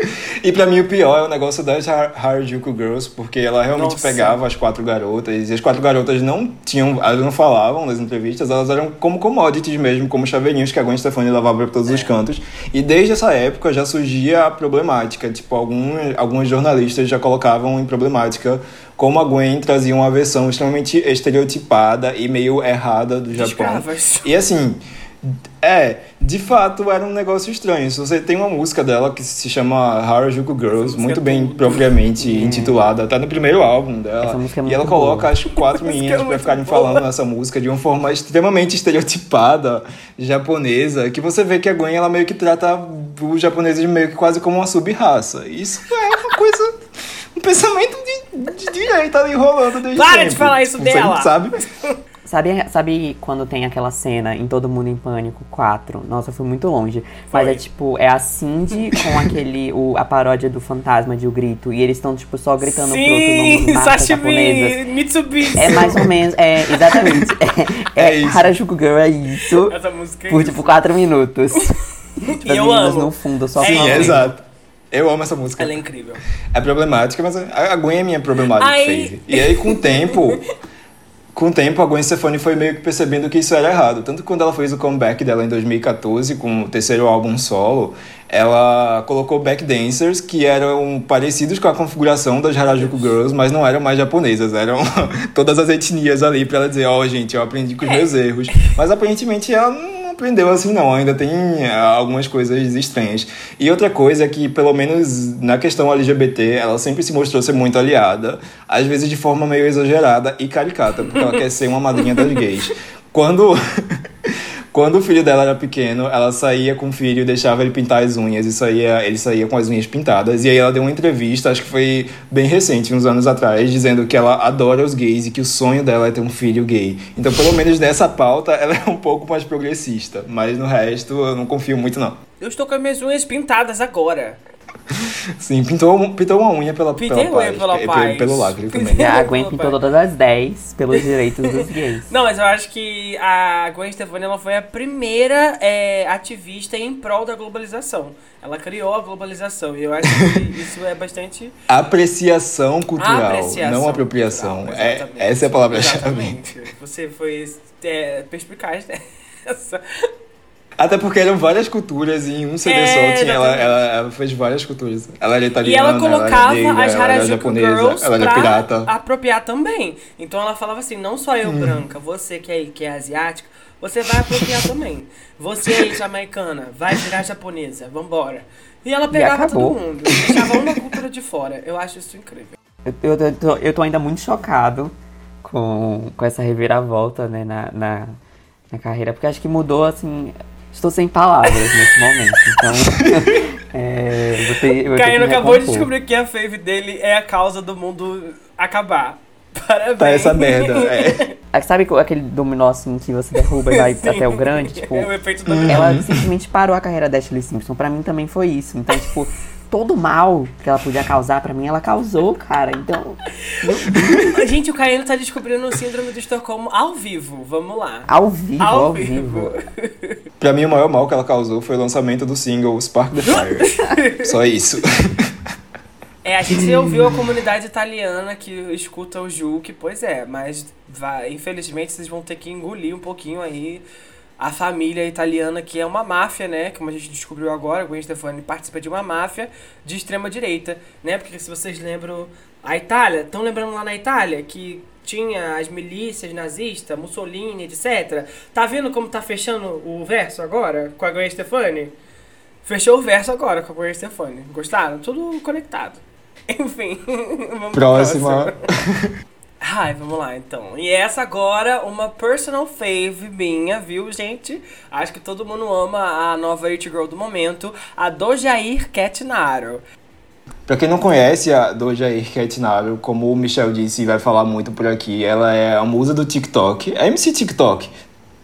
E pra mim o pior é o negócio das Har- Harajuku Girls, porque ela realmente Nossa. pegava as quatro garotas, e as quatro garotas não tinham, elas não falavam nas entrevistas, elas eram como commodities mesmo, como chaveirinhos que a Gwen Stefani levava pra todos É. os cantos. E desde essa época já surgia a problemática, tipo, algum, alguns jornalistas já colocavam em problemática como a Gwen trazia uma versão extremamente estereotipada e meio errada do Japão. escravas. E assim, é, de fato era um negócio estranho. Se você tem uma música dela que se chama Harajuku Girls, muito é bem tudo. propriamente intitulada, tá no primeiro álbum Essa dela. é E ela coloca boa. as quatro é meninas pra muito ficarem boa. falando nessa música de uma forma extremamente estereotipada japonesa, que você vê que a Gwen ela meio que trata os japoneses meio que quase como uma sub-raça. Isso é uma coisa, um pensamento de de direita ali rolando desde Para de sempre. falar isso Você dela! sabe? Sabe, sabe quando tem aquela cena em Todo Mundo em Pânico 4? Nossa, eu fui muito longe. Mas Foi. é tipo, é a Cindy com aquele, o, a paródia do fantasma de O Grito. E eles estão, tipo, só gritando pro outro nome Sim, de marcas sashimi. Mitsubishi. É mais ou menos, é, exatamente. É, É é, isso. Harajuku Girl é isso. Essa música é Por, isso. tipo, 4 minutos. tipo, E as eu meninas amo. no fundo, só É Sim, falando. exato. Eu amo essa música. Ela é incrível. É problemática, mas a Gwen é minha problemática Aí-. E aí, com o tempo, com o tempo, a Gwen Stefani foi meio que percebendo que isso era errado. Tanto que quando ela fez o comeback dela em 2014, com o terceiro álbum solo, ela colocou back dancers que eram parecidos com a configuração das Harajuku Girls, mas não eram mais japonesas, eram todas as etnias ali pra ela dizer, ó, gente, eu aprendi com os meus erros. Mas aparentemente ela não aprendeu assim não, ainda tem eh, algumas coisas estranhas. E outra coisa é que, pelo menos na questão LGBT, ela sempre se mostrou ser muito aliada, às vezes de forma meio exagerada e caricata, porque ela quer ser uma madrinha das gays. Quando quando o filho dela era pequeno, ela saía com o filho e deixava ele pintar as unhas e saía, ele saía com as unhas pintadas. E aí ela deu uma entrevista, acho que foi bem recente, uns anos atrás, dizendo que ela adora os gays e que o sonho dela é ter um filho gay. Então, pelo menos nessa pauta, ela é um pouco mais progressista. Mas no resto, eu não confio muito, não. Eu estou com as minhas unhas pintadas agora. Sim, pintou, pintou uma unha pela, Pintei pela unha pela e paz. Pelo lacre também. A Gwen pintou todas as 10 pelos direitos dos gays. Não, mas eu acho que a Gwen Stefani ela foi a primeira é, ativista em prol da globalização. Ela criou a globalização e eu acho que isso é bastante Apreciação cultural, apreciação não apropriação. cultural, É, essa é a palavra-chave. Exatamente. Você foi é, perspicaz nessa. Até porque eram várias culturas e em um CD É, só tinha, ela, ela, ela fez várias culturas. Ela era E italiana, ela colocava ela era negra, as ela era Harajuku japonesa, Girls ela era pra pirata. apropriar também. Então ela falava assim, não só Hum. eu branca, você que é, que é asiática, você vai apropriar também. Você aí, jamaicana, vai virar japonesa, vambora. E ela pegava acabou. todo mundo, deixava uma cultura de fora. Eu acho isso incrível. Eu, eu, eu tô, eu tô ainda muito chocado com, com essa reviravolta, né, na, na, na carreira, porque acho que mudou, assim. Estou sem palavras nesse momento, então. é, vou ter, eu vou ter Caio que me acabou de descobrir que a fave dele é a causa do mundo acabar. Parabéns. Tá essa merda. É. Ah, Sabe aquele dominó assim que você derruba e vai Sim. até o grande? Tipo, É o efeito do ela simplesmente parou a carreira da Ashley Simpson. Pra mim também foi isso. Então, tipo, todo mal que ela podia causar, pra mim, ela causou, cara. Então, Gente, o Caio tá descobrindo o síndrome do Estocolmo ao vivo. Vamos lá. ao vivo, Ao ao, vivo. vivo. Pra mim, o maior mal que ela causou foi o lançamento do single Spark the Fire. Só isso. É, a gente ouviu a comunidade italiana que escuta o Juke, pois é, mas vai, infelizmente vocês vão ter que engolir um pouquinho aí a família italiana, que é uma máfia, né? Como a gente descobriu agora, Gwen Stefani participa de uma máfia de extrema direita, né? Porque se vocês lembram a Itália, estão lembrando lá na Itália que tinha as milícias nazistas, Mussolini, etc. Tá vendo como tá fechando o verso agora com a Gwen Stefani? Fechou o verso agora com a Gwen Stefani. Gostaram? Tudo conectado. Enfim, vamos Próxima. Ai, vamos lá então. E essa agora, uma personal fave minha, viu, gente? Acho que todo mundo ama a nova It Girl do momento, a Dojair Cat Naro. Pra quem não conhece a Doja Catnaro, como o Michel disse e vai falar muito por aqui, ela é a musa do TikTok, a MC TikTok,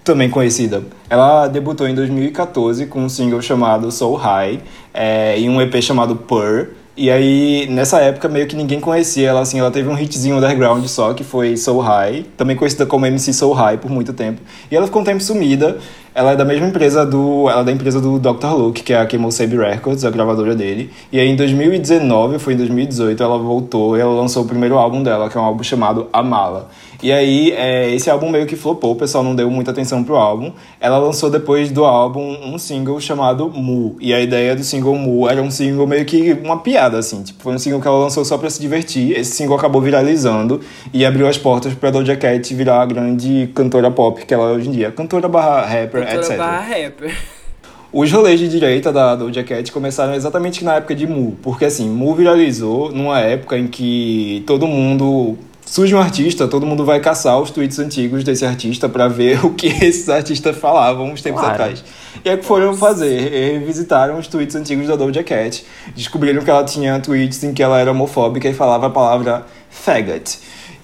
também conhecida. Ela debutou em 2014 com um single chamado Soul High é, e um EP chamado Purr. E aí, nessa época, meio que ninguém conhecia ela, assim, ela teve um hitzinho underground só, que foi Soul High, também conhecida como MC Soul High por muito tempo. E ela ficou um tempo sumida, ela é da mesma empresa do. Ela é da empresa do Dr. Luke, que é a Kemosabe Records, a gravadora dele. E aí em 2019, foi em 2018, ela voltou e ela lançou o primeiro álbum dela, que é um álbum chamado A Mala. E aí, é, esse álbum meio que flopou, o pessoal não deu muita atenção pro álbum. Ela lançou depois do álbum um single chamado Mu. E a ideia do single Mu era um single meio que uma piada, assim. Tipo, foi um single que ela lançou só pra se divertir. Esse single acabou viralizando e abriu as portas pra Doja Cat virar a grande cantora pop que ela é hoje em dia. Cantora barra rapper, Cantora etc. barra rapper. Os rolês de direita da Doja Cat começaram exatamente na época de Mu, porque assim, Mu viralizou numa época em que todo mundo surge um artista, todo mundo vai caçar os tweets antigos desse artista pra ver o que esses artistas falavam uns tempos Claro. atrás. E aí o que foram fazer? Revisitaram os tweets antigos da Doja Cat, descobriram que ela tinha tweets em que ela era homofóbica e falava a palavra faggot.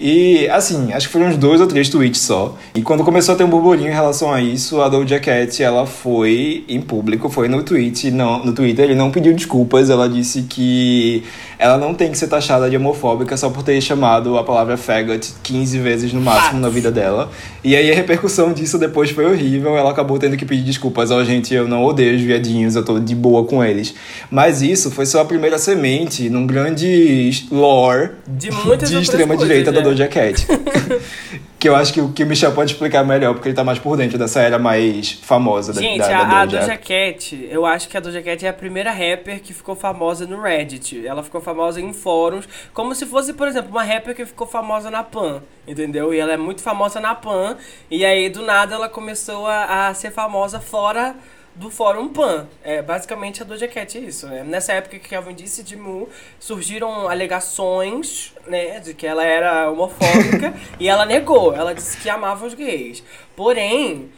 E, assim, acho que foram uns dois ou três tweets só. E quando começou a ter um burburinho em relação a isso, a Doja Cat, ela foi em público, foi no tweet, não, no Twitter, ele não pediu desculpas, ela disse que ela não tem que ser taxada de homofóbica só por ter chamado a palavra faggot 15 vezes no máximo na vida dela. E aí a repercussão disso depois foi horrível, ela acabou tendo que pedir desculpas. Ó, oh, gente, eu não odeio os viadinhos, eu tô de boa com eles. Mas isso foi só a primeira semente num grande lore De de extrema-direita da né? Doja Cat. que eu acho que o que o Michel pode explicar melhor, porque ele tá mais por dentro dessa era mais famosa da, Gente, da, a, da a Doja. Doja Cat, eu acho que a Doja Cat é a primeira rapper que ficou famosa no Reddit. Ela ficou famosa em fóruns, como se fosse, por exemplo, uma rapper que ficou famosa na Pan, entendeu? E ela é muito famosa na Pan, e aí do nada ela começou a, a ser famosa fora do Fórum Pan. É basicamente a Doja Cat é isso, né? Nessa época que Kelvin disse de Mu, surgiram alegações, né, de que ela era homofóbica e ela negou. Ela disse que amava os gays. Porém,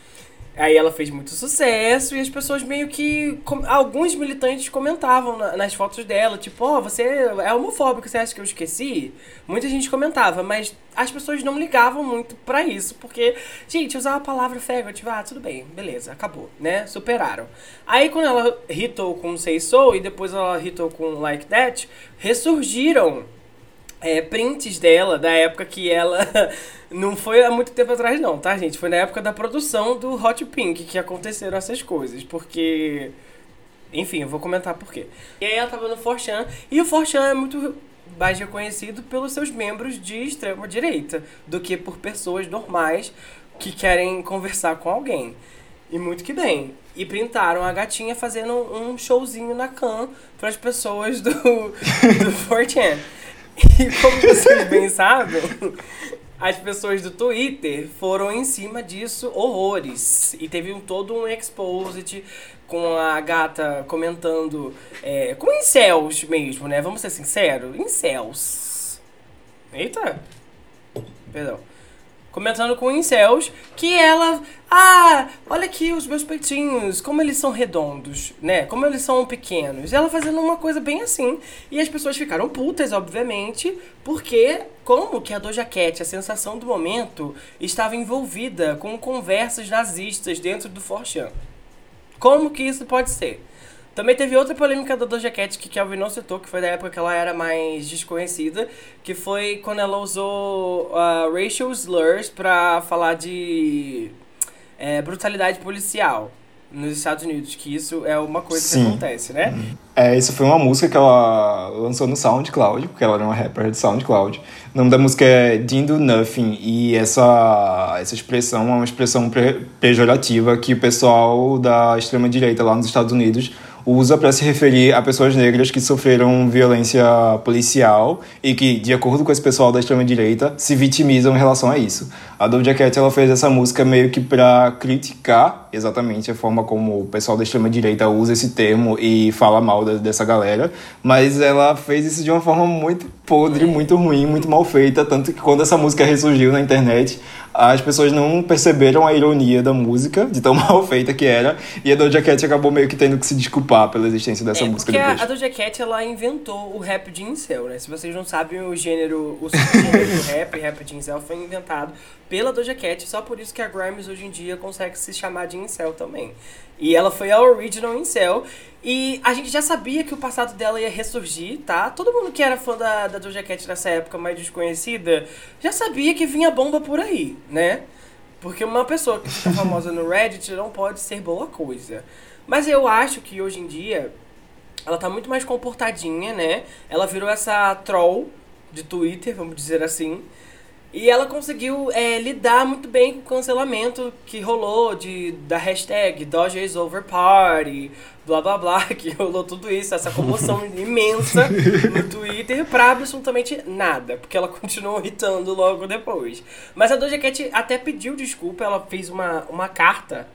Aí ela fez muito sucesso e as pessoas meio que. Alguns militantes comentavam na- nas fotos dela, tipo, ó, você é homofóbico, você acha que eu esqueci? Muita gente comentava, mas as pessoas não ligavam muito pra isso, porque, gente, usar a palavra faggot, ah, tudo bem, beleza, acabou, né? Superaram. Aí quando ela hitou com Say So e depois ela hitou com Like That, ressurgiram é, prints dela da época que ela. Não foi há muito tempo atrás, não, tá, gente? Foi na época da produção do Hot Pink que aconteceram essas coisas. Porque. Enfim, eu vou comentar por quê. E aí ela tava no Forchan, e o Forchan é muito mais reconhecido pelos seus membros de extrema direita do que por pessoas normais que querem conversar com alguém. E muito que bem. E printaram a gatinha fazendo um showzinho na Can para as pessoas do, do 4chan. E como vocês bem sabem, as pessoas do Twitter foram em cima disso horrores. E teve um, todo um exposit com a gata comentando é, com incels mesmo, né? Vamos ser sinceros, incels. Eita. Perdão. Comentando com incels que ela. Ah, olha aqui os meus peitinhos, como eles são redondos, né? Como eles são pequenos. Ela fazendo uma coisa bem assim. E as pessoas ficaram putas, obviamente, porque como que a Doja Cat, a sensação do momento, estava envolvida com conversas nazistas dentro do Forchan. Como que isso pode ser? Também teve outra polêmica da Doja Cat que Kelvin não citou, que foi da época que ela era mais desconhecida, que foi quando ela usou uh, racial slurs pra falar de é, brutalidade policial nos Estados Unidos, que isso é uma coisa Sim. que acontece, né? É, isso foi uma música que ela lançou no SoundCloud, porque ela era uma rapper de SoundCloud. O nome da música é Didn't Do Nothing, e essa, essa expressão é uma expressão pre- pejorativa que o pessoal da extrema-direita lá nos Estados Unidos usa para se referir a pessoas negras que sofreram violência policial e que, de acordo com esse pessoal da extrema-direita, se vitimizam em relação a isso. A Doja Cat ela fez essa música meio que para criticar exatamente a forma como o pessoal da extrema-direita usa esse termo e fala mal dessa galera, mas ela fez isso de uma forma muito podre, muito ruim, muito mal feita, tanto que quando essa música ressurgiu na internet, as pessoas não perceberam a ironia da música, de tão mal feita que era, e a Doja Cat acabou meio que tendo que se desculpar pela existência dessa É, música porque a, depois. a Doja Cat, ela inventou o rap de incel, né? Se vocês não sabem, o gênero, o subgênero do rap, rap de incel, foi inventado pela Doja Cat, só por isso que a Grimes hoje em dia consegue se chamar de incel também. E ela foi a original incel, e a gente já sabia que o passado dela ia ressurgir, tá? Todo mundo que era fã da, da Doja Cat nessa época mais desconhecida, já sabia que vinha bomba por aí, né? Porque uma pessoa que fica famosa no Reddit não pode ser boa coisa. Mas eu acho que hoje em dia ela tá muito mais comportadinha, né? Ela virou essa troll de Twitter, vamos dizer assim. E ela conseguiu é, lidar muito bem com o cancelamento que rolou de, da hashtag Doja is over party, blá blá blá, que rolou tudo isso, essa comoção imensa no Twitter pra absolutamente nada, porque ela continuou irritando logo depois. Mas a Doja Cat até pediu desculpa, ela fez uma, uma carta,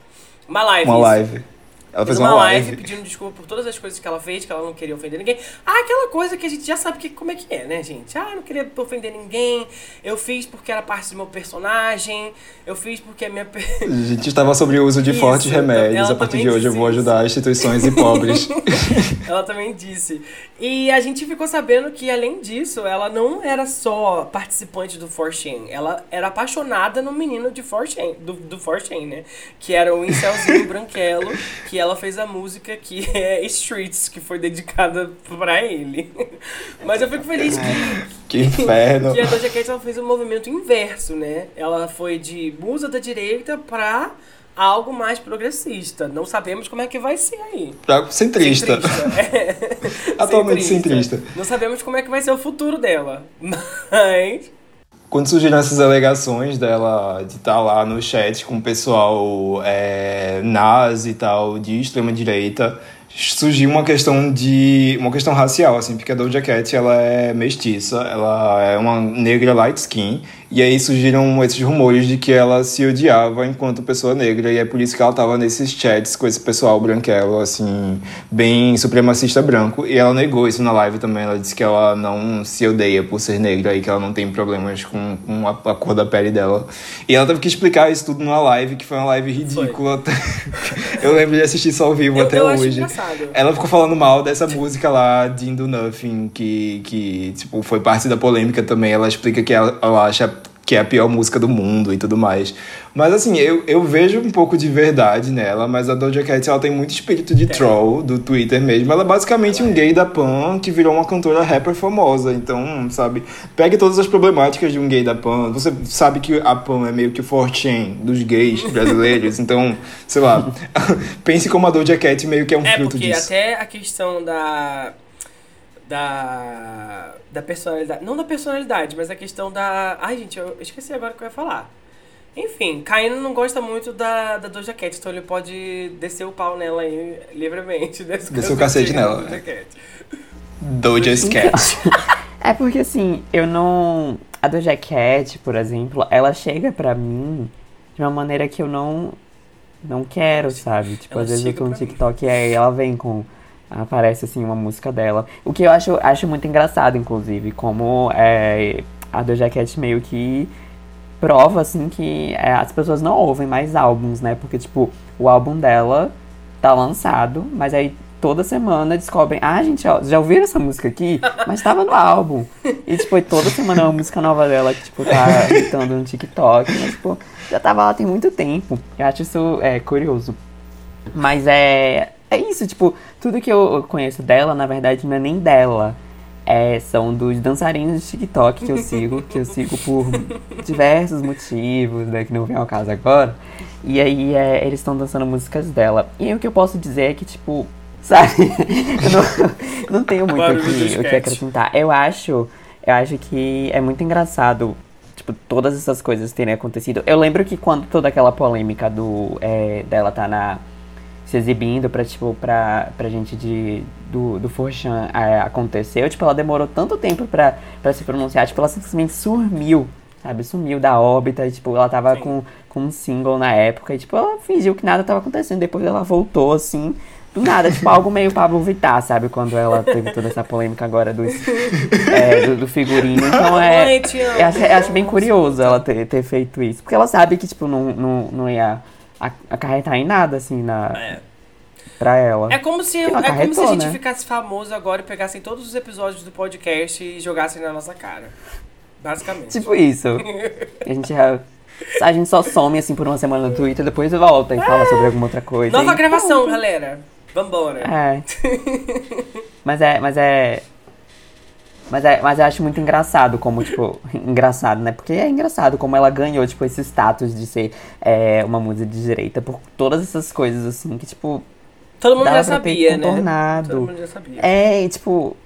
uma live. Uma live. Ela fez uma uma live live. pedindo desculpa por todas as coisas que ela fez, que ela não queria ofender ninguém. Ah, aquela coisa que a gente já sabe que, como é que é, né, gente? Ah, não queria ofender ninguém. Eu fiz porque era parte do meu personagem. Eu fiz porque a minha. A gente estava sobre o uso de Isso, fortes remédios. ela A partir de hoje eu vou ajudar instituições e pobres. Ela também disse. E a gente ficou sabendo que, além disso, ela não era só participante do 4chan. Ela era apaixonada no menino de 4chan, do, do 4chan, né? Que era o Incelzinho Branquelo, que ela fez a música que é Streets, que foi dedicada pra ele. Mas eu fico feliz que, Que inferno. que a Doja Cat ela fez um movimento inverso, né? Ela foi de musa da direita pra algo mais progressista. Não sabemos como é que vai ser aí. Pra- Centrista. É. Atualmente centrista. Não sabemos como é que vai ser o futuro dela. Mas. Quando surgiram essas alegações dela de estar lá no chat com o pessoal é, nazi e tal, de extrema direita, surgiu uma questão de uma questão racial assim, porque a Doja Cat ela é mestiça, ela é uma negra light skin, e aí surgiram esses rumores de que ela se odiava enquanto pessoa negra, e é por isso que ela tava nesses chats com esse pessoal branquelo, assim, bem supremacista branco, e ela negou isso na live também, ela disse que ela não se odeia por ser negra e que ela não tem problemas com, com a, a cor da pele dela. E ela teve que explicar isso tudo numa live, que foi uma live ridícula. Eu lembro de assistir isso ao vivo Eu- até eu hoje. Ela ficou falando mal dessa música lá, Dindo Nothing, que, que tipo, foi parte da polêmica também. Ela explica que ela, ela acha que é a pior música do mundo e tudo mais. Mas assim, eu, eu vejo um pouco de verdade nela, mas a Doja Cat ela tem muito espírito de troll do Twitter mesmo. Ela é basicamente um gay da Pan que virou uma cantora rapper famosa. Então, sabe, pegue todas as problemáticas de um gay da Pan. Você sabe que a Pan é meio que o 4chan dos gays brasileiros. então, sei lá, pense como a Doja Cat meio que é um É, fruto porque disso. até a questão da. Da. Da personalidade. Não da personalidade, mas a questão da. Ai, gente, eu esqueci agora o que eu ia falar. Enfim, Caíno não gosta muito da, da Doja Cat, então ele pode descer o pau nela aí livremente. Desce Descer o cacete nela, Doja? Cat. Doja's Cat. É porque assim, eu não. A Doja Cat, por exemplo, ela chega pra mim de uma maneira que eu não. Não quero, sabe? Tipo, Ela às vezes eu tô no pra mim. TikTok e aí ela vem com. Aparece assim uma música dela. O que eu acho, acho muito engraçado, inclusive, como é, a Doja Cat meio que prova, assim, que é, as pessoas não ouvem mais álbuns, né? Porque, tipo, o álbum dela tá lançado, mas aí toda semana descobrem, ah, gente, ó, já ouviram essa música aqui? Mas tava no álbum. E, tipo, toda semana é uma música nova dela que, tipo, tá hitando no TikTok, mas, tipo, já tava lá tem muito tempo. Eu acho isso é, curioso. Mas é. É isso, tipo, tudo que eu conheço dela, na verdade, não é nem dela. É, são dos dançarinos de TikTok que eu sigo, que eu sigo por diversos motivos, né, que não vem ao caso agora. E aí é, eles estão dançando músicas dela. E aí o que eu posso dizer é que, tipo, sabe, eu não, não tenho muito que, o que acrescentar. Eu acho, eu acho que é muito engraçado tipo, todas essas coisas terem acontecido. Eu lembro que quando toda aquela polêmica do é, dela tá na se exibindo pra, tipo, pra, pra gente de, do, do Forchan é, aconteceu, tipo, ela demorou tanto tempo pra, pra se pronunciar, tipo, ela simplesmente sumiu, sabe, sumiu da órbita, e, tipo, ela tava com, com um single na época, e, tipo, ela fingiu que nada tava acontecendo, depois ela voltou, assim, do nada, tipo, algo meio Pablo Vittar, sabe, quando ela teve toda essa polêmica agora dos, é, do, do figurino, então é... Eu acho, eu acho bem curioso ela ter, ter feito isso. Porque ela sabe que, tipo, não, não, não ia acarretar em nada, assim, na, É. pra ela. É como se, é como se a gente né? ficasse famoso agora e pegassem todos os episódios do podcast e jogassem na nossa cara. Basicamente. Tipo isso. A gente, já- a gente só some, assim, por uma semana no Twitter, depois volta e fala sobre alguma outra coisa. Nova e gravação, galera. Vambora. É. Mas é, mas é... Mas, é, mas eu acho muito engraçado como, tipo, engraçado, né? Porque é engraçado como ela ganhou, tipo, esse status de ser é, uma música de direita por todas essas coisas, assim, que, tipo, Todo mundo já sabia, né? Todo mundo já sabia. É, e, tipo,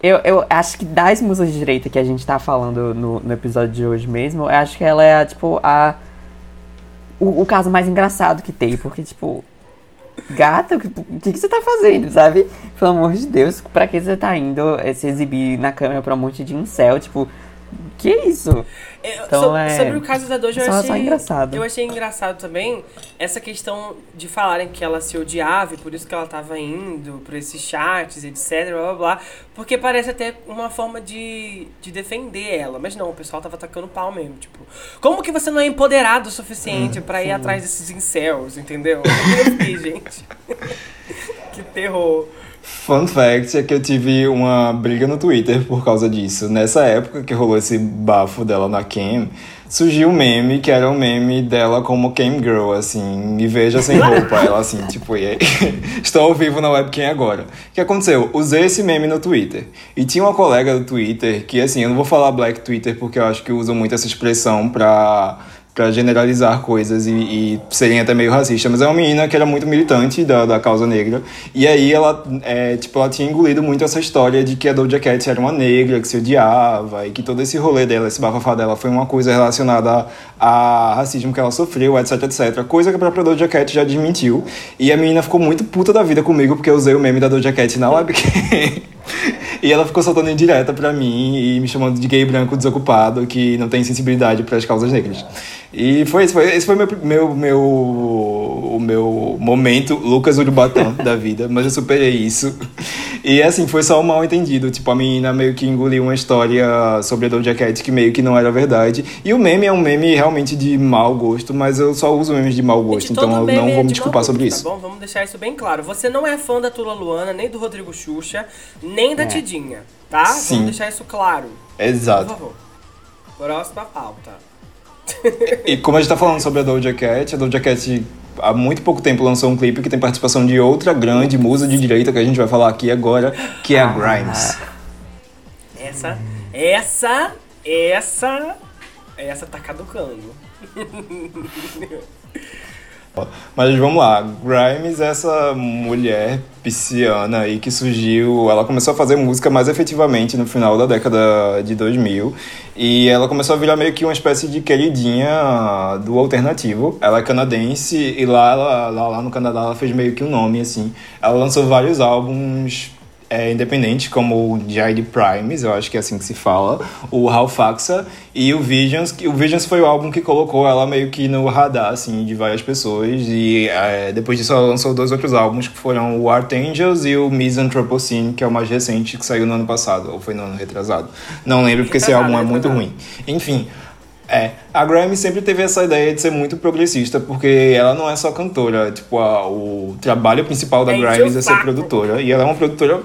eu, eu acho que das músicas de direita que a gente tá falando no, no episódio de hoje mesmo, eu acho que ela é, tipo, a. O, o caso mais engraçado que tem, porque, tipo. Gata, o que, que você tá fazendo, sabe? Pelo amor de Deus, pra que você tá indo eh, se exibir na câmera pra um monte de incel? Tipo, Que isso? É, Então, so- é- Sobre o caso da Doja, eu só- achei, engraçado. eu achei engraçado também essa questão de falarem que ela se odiava e por isso que ela tava indo por esses chats, etc, blá blá blá. Porque parece até uma forma de, de defender ela. Mas não, o pessoal tava atacando pau mesmo. Tipo, como que você não é empoderado o suficiente pra ir atrás desses incels, entendeu? Eu fiquei, gente. que terror. Fun fact é que eu tive uma briga no Twitter por causa disso. Nessa época que rolou esse bafo dela na Cam, surgiu um meme que era um meme dela como Cam Girl, assim, me veja sem roupa. Ela assim, tipo, e aí, estou ao vivo na webcam agora. O que aconteceu? Usei esse meme no Twitter. E tinha uma colega do Twitter que, assim, eu não vou falar Black Twitter porque eu acho que usam muito essa expressão pra pra generalizar coisas e, e serem até meio racista, mas é uma menina que era muito militante da, da causa negra, e aí ela, é, tipo, ela tinha engolido muito essa história de que a Doja Cat era uma negra, que se odiava, e que todo esse rolê dela, esse bafafá dela foi uma coisa relacionada a, a racismo que ela sofreu, etc, etc, coisa que a própria Doja Cat já desmentiu, e a menina ficou muito puta da vida comigo, porque eu usei o meme da Doja Cat na webcam. E ela ficou soltando indireta pra mim e me chamando de gay branco desocupado que não tem sensibilidade para as causas negras. E foi esse foi, esse foi meu, meu, meu, o meu momento Lucas Urubatã da vida, mas eu superei isso. E assim, foi só um mal entendido. Tipo, a menina meio que engoliu uma história sobre a Doja Cat que meio que não era verdade. E o meme é um meme realmente de mau gosto, mas eu só uso memes de mau gosto, Gente, então eu não é vou me de desculpar sobre gosto, isso. Tá bom? Vamos deixar isso bem claro. Você não é fã da Tula Luana, nem do Rodrigo Xuxa, nem da Tidinha, tá? É. Sim. Vamos deixar isso claro. Por Exato. favor. Próxima pauta. E como a gente tá falando sobre a Doja Cat, a Doja Cat há muito pouco tempo lançou um clipe que tem participação de outra grande musa de direita que a gente vai falar aqui agora, que é a Grimes. Essa, essa, essa, essa tá caducando. Mas vamos lá, Grimes é essa mulher pisciana aí que surgiu, ela começou a fazer música mais efetivamente no final da década de 2000 e ela começou a virar meio que uma espécie de queridinha do alternativo. Ela é canadense e lá, lá, lá no Canadá ela fez meio que um nome assim. Ela lançou vários álbuns é, independentes, como o Jade Primes, eu acho que é assim que se fala, o Halfaxa e o Visions. que O Visions foi o álbum que colocou ela meio que no radar, assim, de várias pessoas. E é, depois disso ela lançou dois outros álbuns, que foram o Art Angels e o Misanthropocene, que é o mais recente, que saiu no ano passado, ou foi no ano retrasado. Não lembro, porque esse álbum é muito ruim. Enfim, é, a Grammy sempre teve essa ideia de ser muito progressista, porque ela não é só cantora, tipo, a- o trabalho principal da É o é ser produtora, e ela é uma produtora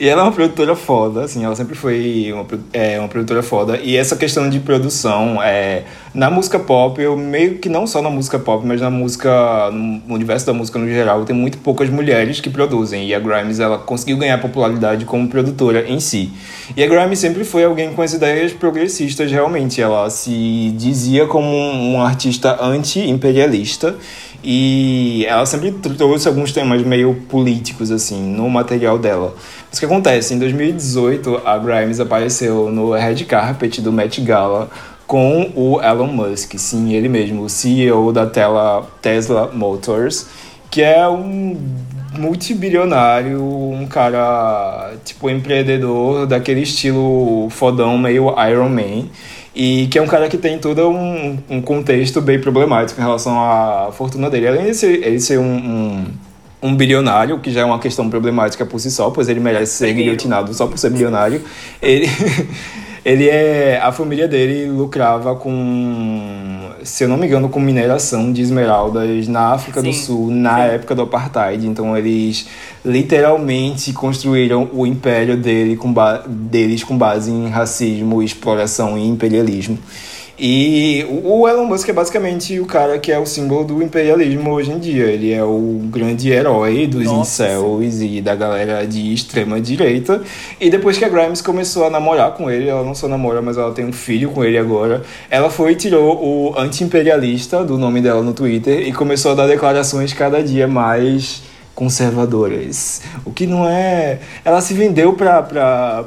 e ela é uma produtora foda, assim, ela sempre foi uma, é, uma produtora foda. E essa questão de produção, é, na música pop, eu meio que não só na música pop, mas na música, no universo da música no geral, tem muito poucas mulheres que produzem. E a Grimes, ela conseguiu ganhar popularidade como produtora em si. E a Grimes sempre foi alguém com as ideias progressistas, realmente. Ela se dizia como um, um artista anti-imperialista. E ela sempre trouxe alguns temas meio políticos, assim, no material dela. Mas o que acontece? Em 2018, a Grimes apareceu no red carpet do Met Gala com o Elon Musk, sim, ele mesmo, o CEO da tela Tesla Motors, que é um multibilionário, um cara, tipo, empreendedor daquele estilo fodão, meio Iron Man. E que é um cara que tem todo um, um contexto bem problemático em relação à fortuna dele. Além de ser, ele ser um, um, um bilionário, que já é uma questão problemática por si só, pois ele merece ser guilhotinado só por ser bilionário. Ele, ele é. A família dele lucrava com, se eu não me engano, com mineração de esmeraldas na África do Sim, Sul, na sim. época do Apartheid. Então eles literalmente construíram o império dele com deles com base em racismo, exploração e imperialismo. E o Elon Musk é basicamente o cara que é o símbolo do imperialismo hoje em dia. Ele é o grande herói dos Nossa, incels e da galera de extrema direita. E depois que a Grimes começou a namorar com ele, ela não só namora, mas ela tem um filho com ele agora, ela foi e tirou o anti-imperialista do nome dela no Twitter e começou a dar declarações cada dia mais conservadoras. O que não é. Ela se vendeu pra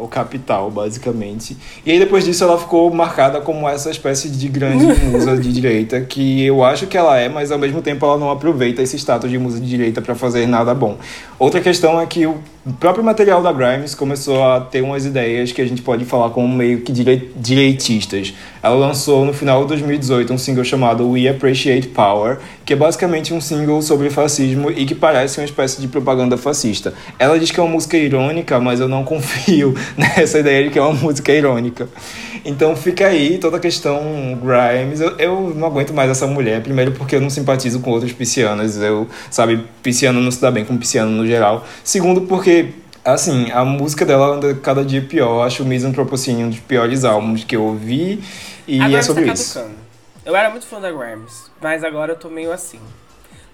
o capital, basicamente. E aí depois disso ela ficou marcada como essa espécie de grande musa de direita, que eu acho que ela é, mas ao mesmo tempo ela não aproveita esse status de musa de direita pra fazer nada bom. Outra questão é que o o próprio material da Grimes começou a ter umas ideias que a gente pode falar como meio que direi- direitistas. Ela lançou no final de 2018 um single chamado We Appreciate Power, que é basicamente um single sobre fascismo e que parece uma espécie de propaganda fascista. Ela diz que é uma música irônica, mas eu não confio nessa ideia de que é uma música irônica. Então fica aí toda a questão Grimes. Eu, eu não aguento mais essa mulher. Primeiro porque eu não simpatizo com outras piscianas. Eu, sabe, pisciano não se dá bem com pisciano no geral. Segundo porque, assim, a música dela anda cada dia pior. Acho o Misanthropocene um dos piores álbuns que eu ouvi. E a é Grimes sobre tá isso. caducando. Eu era muito fã da Grimes, mas agora eu tô meio assim.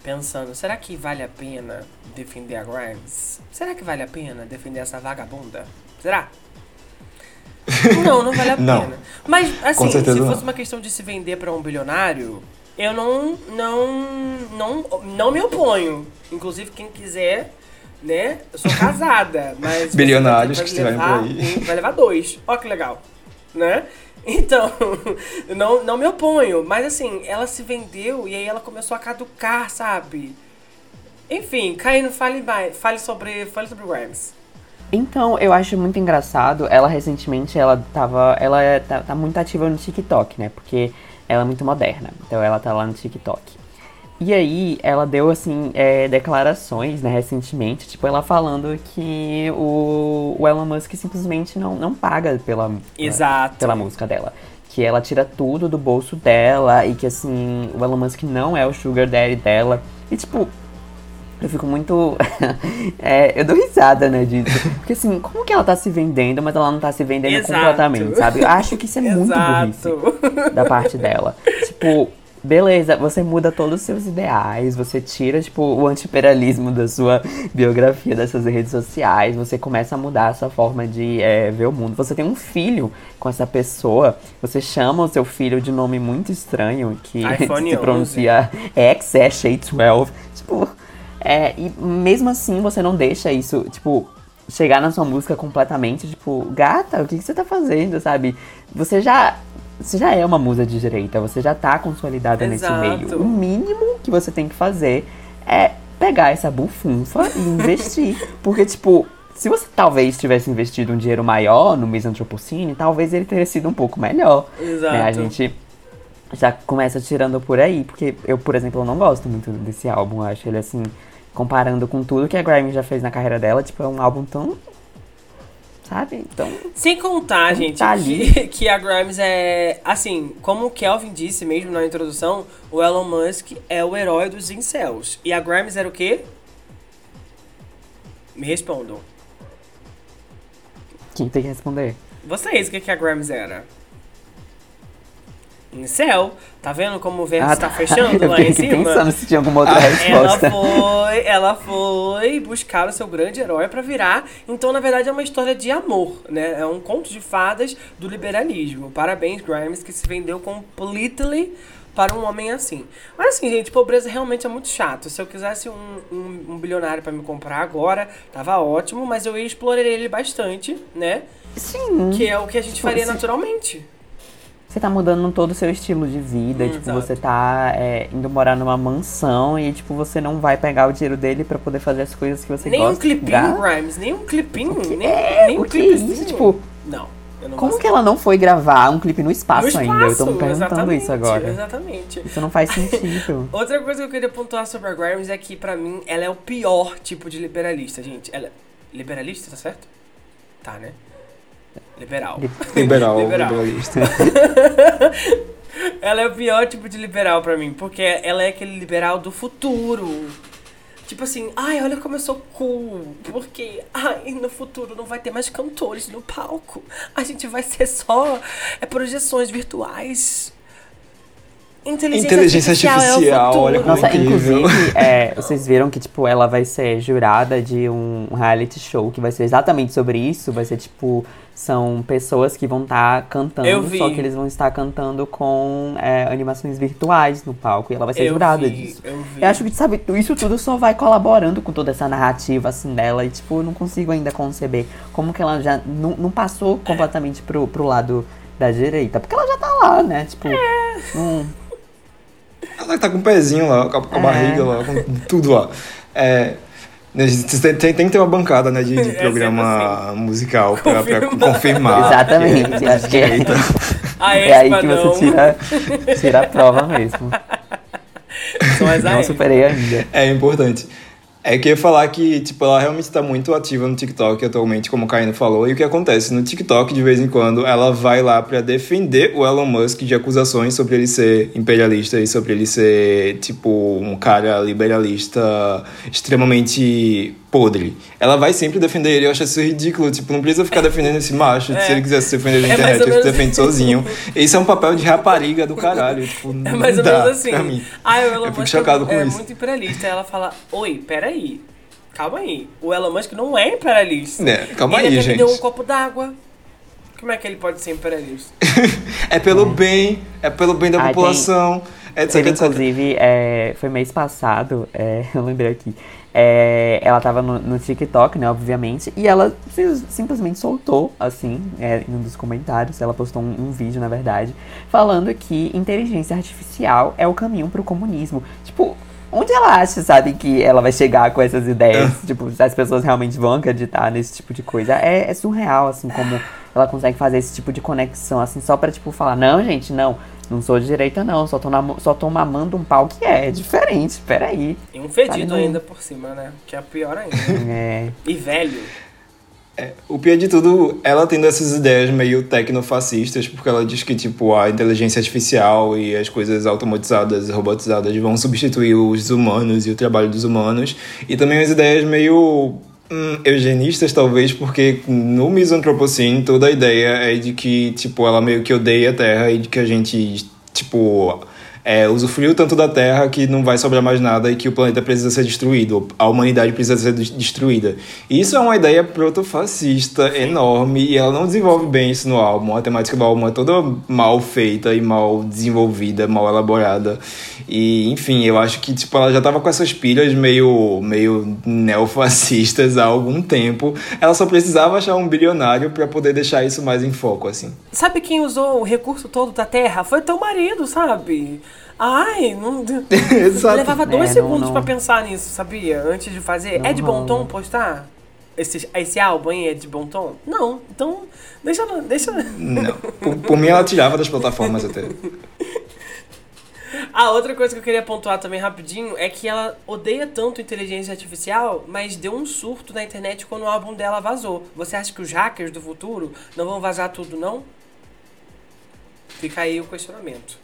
Pensando, será que vale a pena defender a Grimes? Será que vale a pena defender essa vagabunda? Será? Não, não vale a Não. pena. Mas, assim, se fosse não. uma questão de se vender pra um bilionário, eu não, não, não, não me oponho. Inclusive, quem quiser, né? Eu sou casada, mas... Bilionários que estiverem levar por aí. um, vai levar dois. Ó que legal, né? Então, não, não me oponho. Mas assim, ela se vendeu e aí ela começou a caducar, sabe? Enfim, Caíno, fale mais. Fale sobre, fale sobre Grimes. Então, eu acho muito engraçado. Ela recentemente, ela tava. Ela é- tá, tá muito ativa no TikTok, né? Porque ela é muito moderna. Então ela tá lá no TikTok. E aí, ela deu, assim, é, declarações, né, recentemente, tipo, ela falando que o, o Elon Musk simplesmente não, não paga pela, Exato. pela música dela. Que ela tira tudo do bolso dela e que, assim, o Elon Musk não é o sugar daddy dela. E, tipo, eu fico muito. é, eu dou risada, né, disso. Porque assim, como que ela tá se vendendo, mas ela não tá se vendendo Exato. completamente, sabe? Eu acho que isso é muito burrice Exato. da parte dela. Tipo, beleza, você muda todos os seus ideais, você tira, tipo, o anti-imperialismo da sua biografia, das suas redes sociais, você começa a mudar a sua forma de é, ver o mundo. Você tem um filho com essa pessoa, você chama o seu filho de nome muito estranho, que se 11. pronuncia XSH12. Tipo, é, e mesmo assim você não deixa isso, tipo, chegar na sua música completamente, tipo, gata, o que, que você tá fazendo, sabe? Você já. Você já é uma musa de direita, você já tá consolidada nesse Exato. meio. O mínimo que você tem que fazer é pegar essa bufunfa e investir. Porque, tipo, se você talvez tivesse investido um dinheiro maior no Misanthropocene, talvez ele teria sido um pouco melhor. Exato. né? A gente já começa tirando por aí, porque eu, por exemplo, eu não gosto muito desse álbum. Eu acho ele assim, comparando com tudo que a Grammy já fez na carreira dela, tipo, é um álbum tão. Sabe? Então. Sem contar, Então gente, tá que, que a Grimes é. Assim, como o Kelvin disse mesmo na introdução, o Elon Musk é o herói dos incels. E a Grimes era o quê? Me respondam. Quem tem que responder? Vocês, o que, que a Grimes era? Incel. Tá vendo como o verbo está fechando eu lá fiquei em cima? pensando se tinha alguma outra Ela resposta. foi, ela foi buscar o seu grande herói pra virar. Então, na verdade, é uma história de amor, né? É um conto de fadas do liberalismo. Parabéns, Grimes, que se vendeu completely para um homem assim. Mas assim, gente, pobreza realmente é muito chato. Se eu quisesse um, um, um bilionário pra me comprar agora, tava ótimo, mas eu ia explorar ele bastante, né? Sim. Que é o que a gente faria Sim. naturalmente. Você tá mudando todo o seu estilo de vida, tipo, Exato. você tá é, indo morar numa mansão e, tipo, você não vai pegar o dinheiro dele pra poder fazer as coisas que você Nem um gosta. clipinho, Gata, Grimes, nem um clipinho, nem, é? nem um O que é clipezinho. isso? Tipo, Não, Como que ela não foi gravar um clipe no espaço, No ainda? Eu tô me espaço, perguntando isso agora. Exatamente. Isso não faz sentido. Outra coisa que eu queria pontuar sobre a Grimes é que, pra mim, ela é o pior tipo de liberalista, gente. Ela é liberalista, tá certo? Tá, né? Liberal. Liberal, Liberal. liberalista. ela é o pior tipo de liberal pra mim, porque ela é aquele liberal do futuro. Tipo assim, ai, olha como eu sou cool. Porque, ai, no futuro não vai ter mais cantores no palco. A gente vai ser só é, projeções virtuais. Inteligência, Inteligência artificial, é o artificial, futuro. olha como Nossa, incrível. inclusive, é, vocês viram que, tipo, ela vai ser jurada de um reality show que vai ser exatamente sobre isso. Vai ser, tipo, são pessoas que vão estar cantando, Eu vi. só que eles vão estar cantando com é, animações virtuais no palco. E ela vai ser Eu jurada vi, disso. eu vi. Eu acho que, sabe, isso tudo só vai colaborando com toda essa narrativa, assim, dela. E, tipo, eu não consigo ainda conceber como que ela já não, não passou completamente pro, pro lado da direita. Porque ela já tá lá, né? Tipo, não- Ela tá com o pezinho lá, com a, com a É. barriga lá, com tudo lá. É, Tem, tem, tem que ter uma bancada né, de, de É programa musical pra, pra Confirmar. Exatamente, acho que é, A é aí que você tira, tira a prova mesmo. Não superei ainda. É importante. É que eu ia falar que, tipo, ela realmente tá muito ativa no TikTok atualmente, como o Caíno falou. E o que acontece? No TikTok, de vez em quando, ela vai lá pra defender o Elon Musk de acusações sobre ele ser imperialista e sobre ele ser, tipo, um cara liberalista extremamente podre. Ela vai sempre defender ele. Eu acho isso ridículo. Tipo, não precisa ficar defendendo esse macho. Se ele quisesse se defender na É internet, ele se defende assim. sozinho. Isso é um papel de rapariga do caralho. Tipo, É mais ou dá menos assim. pra mim. Ah, o Elon Eu fico Musk chocado com é isso. muito imperialista. Ela fala, oi, peraí. Calma aí. O Elon Musk não é imperialista. É, calma ele aí, gente. deu um copo d'água. Como é que ele pode ser imperialista? É pelo bem, é pelo bem da Ah, população, etc, Teve, etc. inclusive, é, foi mês passado, é, eu lembrei aqui. É, ela tava no, no TikTok, né, obviamente, e ela sim- simplesmente soltou, assim, é, em um dos comentários, ela postou um, um vídeo, na verdade, falando que inteligência artificial é o caminho pro comunismo. Tipo, onde ela acha, sabe, que ela vai chegar com essas ideias? tipo, se as pessoas realmente vão acreditar nesse tipo de coisa. É, é surreal, assim, como ela consegue fazer esse tipo de conexão, assim, só pra, tipo, falar, não, gente, não, não sou de direita, não, só tô, namo- só tô mamando um pau que é, é diferente, peraí. E um fedido Sabe, ainda por cima, né? Que é pior ainda. É, e velho. O pior de tudo, ela tendo essas ideias meio tecnofascistas, porque ela diz que, tipo, a inteligência artificial e as coisas automatizadas, robotizadas vão substituir os humanos e o trabalho dos humanos. E também as ideias meio hum, eugenistas, talvez, porque no Misanthropocene toda a ideia é de que, tipo, ela meio que odeia a Terra e de que a gente, tipo... É, usufruiu tanto da Terra que não vai sobrar mais nada e que o planeta precisa ser destruído, a humanidade precisa ser des- destruída. E isso é uma ideia protofascista enorme e ela não desenvolve bem isso no álbum. A temática do álbum é toda mal feita e mal desenvolvida, mal elaborada. E, enfim, eu acho que tipo, ela já tava com essas pilhas meio, meio neofascistas há algum tempo. Ela só precisava achar um bilionário para poder deixar isso mais em foco, assim. Sabe quem usou o recurso todo da Terra? Foi teu marido, sabe? Ai, não. Exato. Levava É, dois não- segundos pra pensar nisso, sabia? Antes de fazer. Não é de bom tom postar? Esse, esse álbum aí é de bom tom? Não. Então, deixa. deixa... Não. Por, por mim, ela tirava das plataformas até. A outra coisa que eu queria pontuar também rapidinho é que ela odeia tanto inteligência artificial, mas deu um surto na internet quando o álbum dela vazou. Você acha que os hackers do futuro não vão vazar tudo, não? Fica aí o questionamento.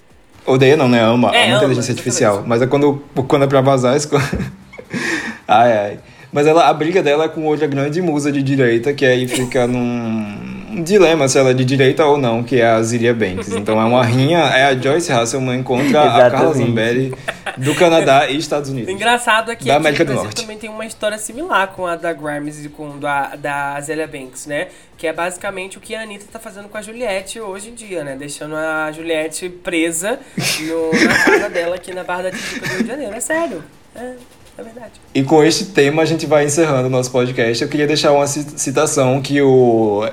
Odeia não, né? Ama, É, ama inteligência artificial. Mas é quando, quando é pra vazar, isso... ai, ai. Mas ela, a briga dela é com outra grande musa de direita, que aí fica num um dilema se ela é de direita ou não, que é a Zilia Banks. Então é uma rinha, é a Joyce Hasselman contra a Carla. Zambelli do Canadá e Estados O Unidos. engraçado é que Da América do Brasil Norte. também tem uma história similar com a da Grimes e com a da Zélia Banks, né? Que é basicamente o que a Anitta tá fazendo com a Juliette hoje em dia, né? Deixando a Juliette presa no- na casa dela aqui na Barra da Tijuca do Rio de Janeiro. É sério. É, é verdade. E com este tema a gente vai encerrando o nosso podcast. Eu queria deixar uma ci- citação que o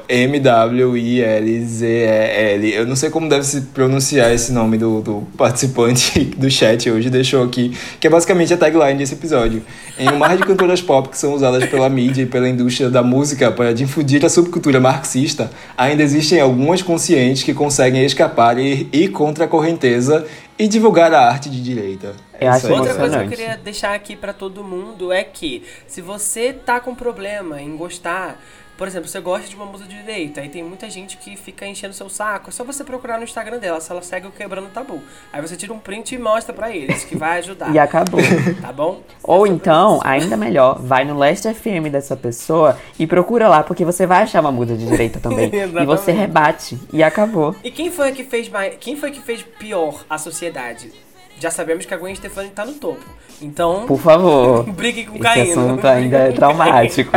MWILZEL, eu não sei como deve se pronunciar esse nome do, do participante do chat hoje, deixou aqui, que é basicamente a tagline desse episódio. Em um mar de cantoras pop que são usadas pela mídia e pela indústria da música para difundir a subcultura marxista, ainda existem algumas conscientes que conseguem escapar e ir contra a correnteza e divulgar a arte de direita. É Eu isso acho aí. Outra coisa que eu queria deixar aqui pra todo mundo é que se você tá com problema em gostar, por exemplo, você gosta de uma musa de direita, aí tem muita gente que fica enchendo seu saco, é só você procurar no Instagram dela, se ela segue o Quebrando Tabu. Aí você tira um print e mostra pra eles, que vai ajudar. E acabou. Tá bom? Ou então, ainda melhor, vai no Last FM dessa pessoa e procura lá, porque você vai achar uma muda de direita também. e você rebate. E acabou. E quem foi que fez mais, quem foi que fez pior a sociedade? Já sabemos que a Gwen Stefani tá no topo. Então, Por favor. brigue com o Esse Caíno. assunto ainda é traumático.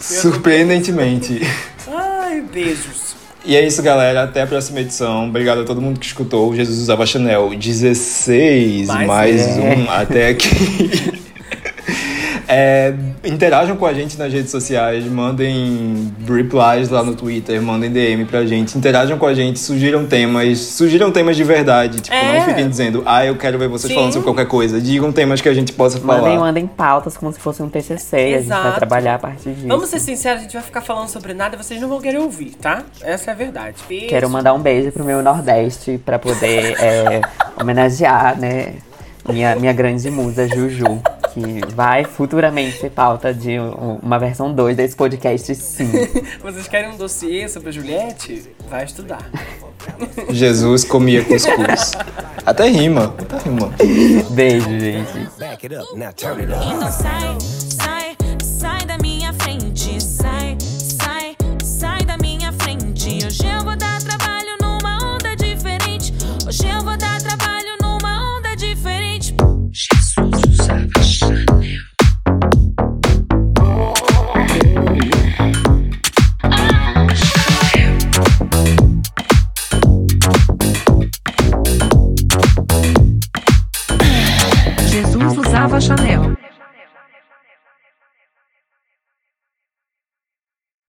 Surpreendentemente. Ai, beijos. E é isso, galera. Até a próxima edição. Obrigado a todo mundo que escutou. Jesus usava Chanel 16, Mais mais, um. um até aqui. É, interajam com a gente nas redes sociais, mandem replies lá no Twitter, mandem DM pra gente, interajam com a gente, sugiram temas, sugiram temas de verdade. Tipo, É. não fiquem dizendo, ah, eu quero ver vocês Sim. falando sobre qualquer coisa. Digam temas que a gente possa falar. Mandem, mandem pautas como se fosse um TCC. A gente vai Exato. trabalhar a partir disso. Vamos ser sinceros, a gente vai ficar falando sobre nada e vocês não vão querer ouvir, tá? Essa é a verdade. Beijo. Quero mandar um beijo pro meu Nordeste pra poder é, homenagear, né, minha, minha grande musa Juju, que vai futuramente ser pauta de um- uma versão 2 desse podcast, sim. Vocês querem um dossiê sobre a Juliette? Vai estudar. Jesus comia cuscuz. Até rima, até rima. Beijo, gente. Usava Chanel.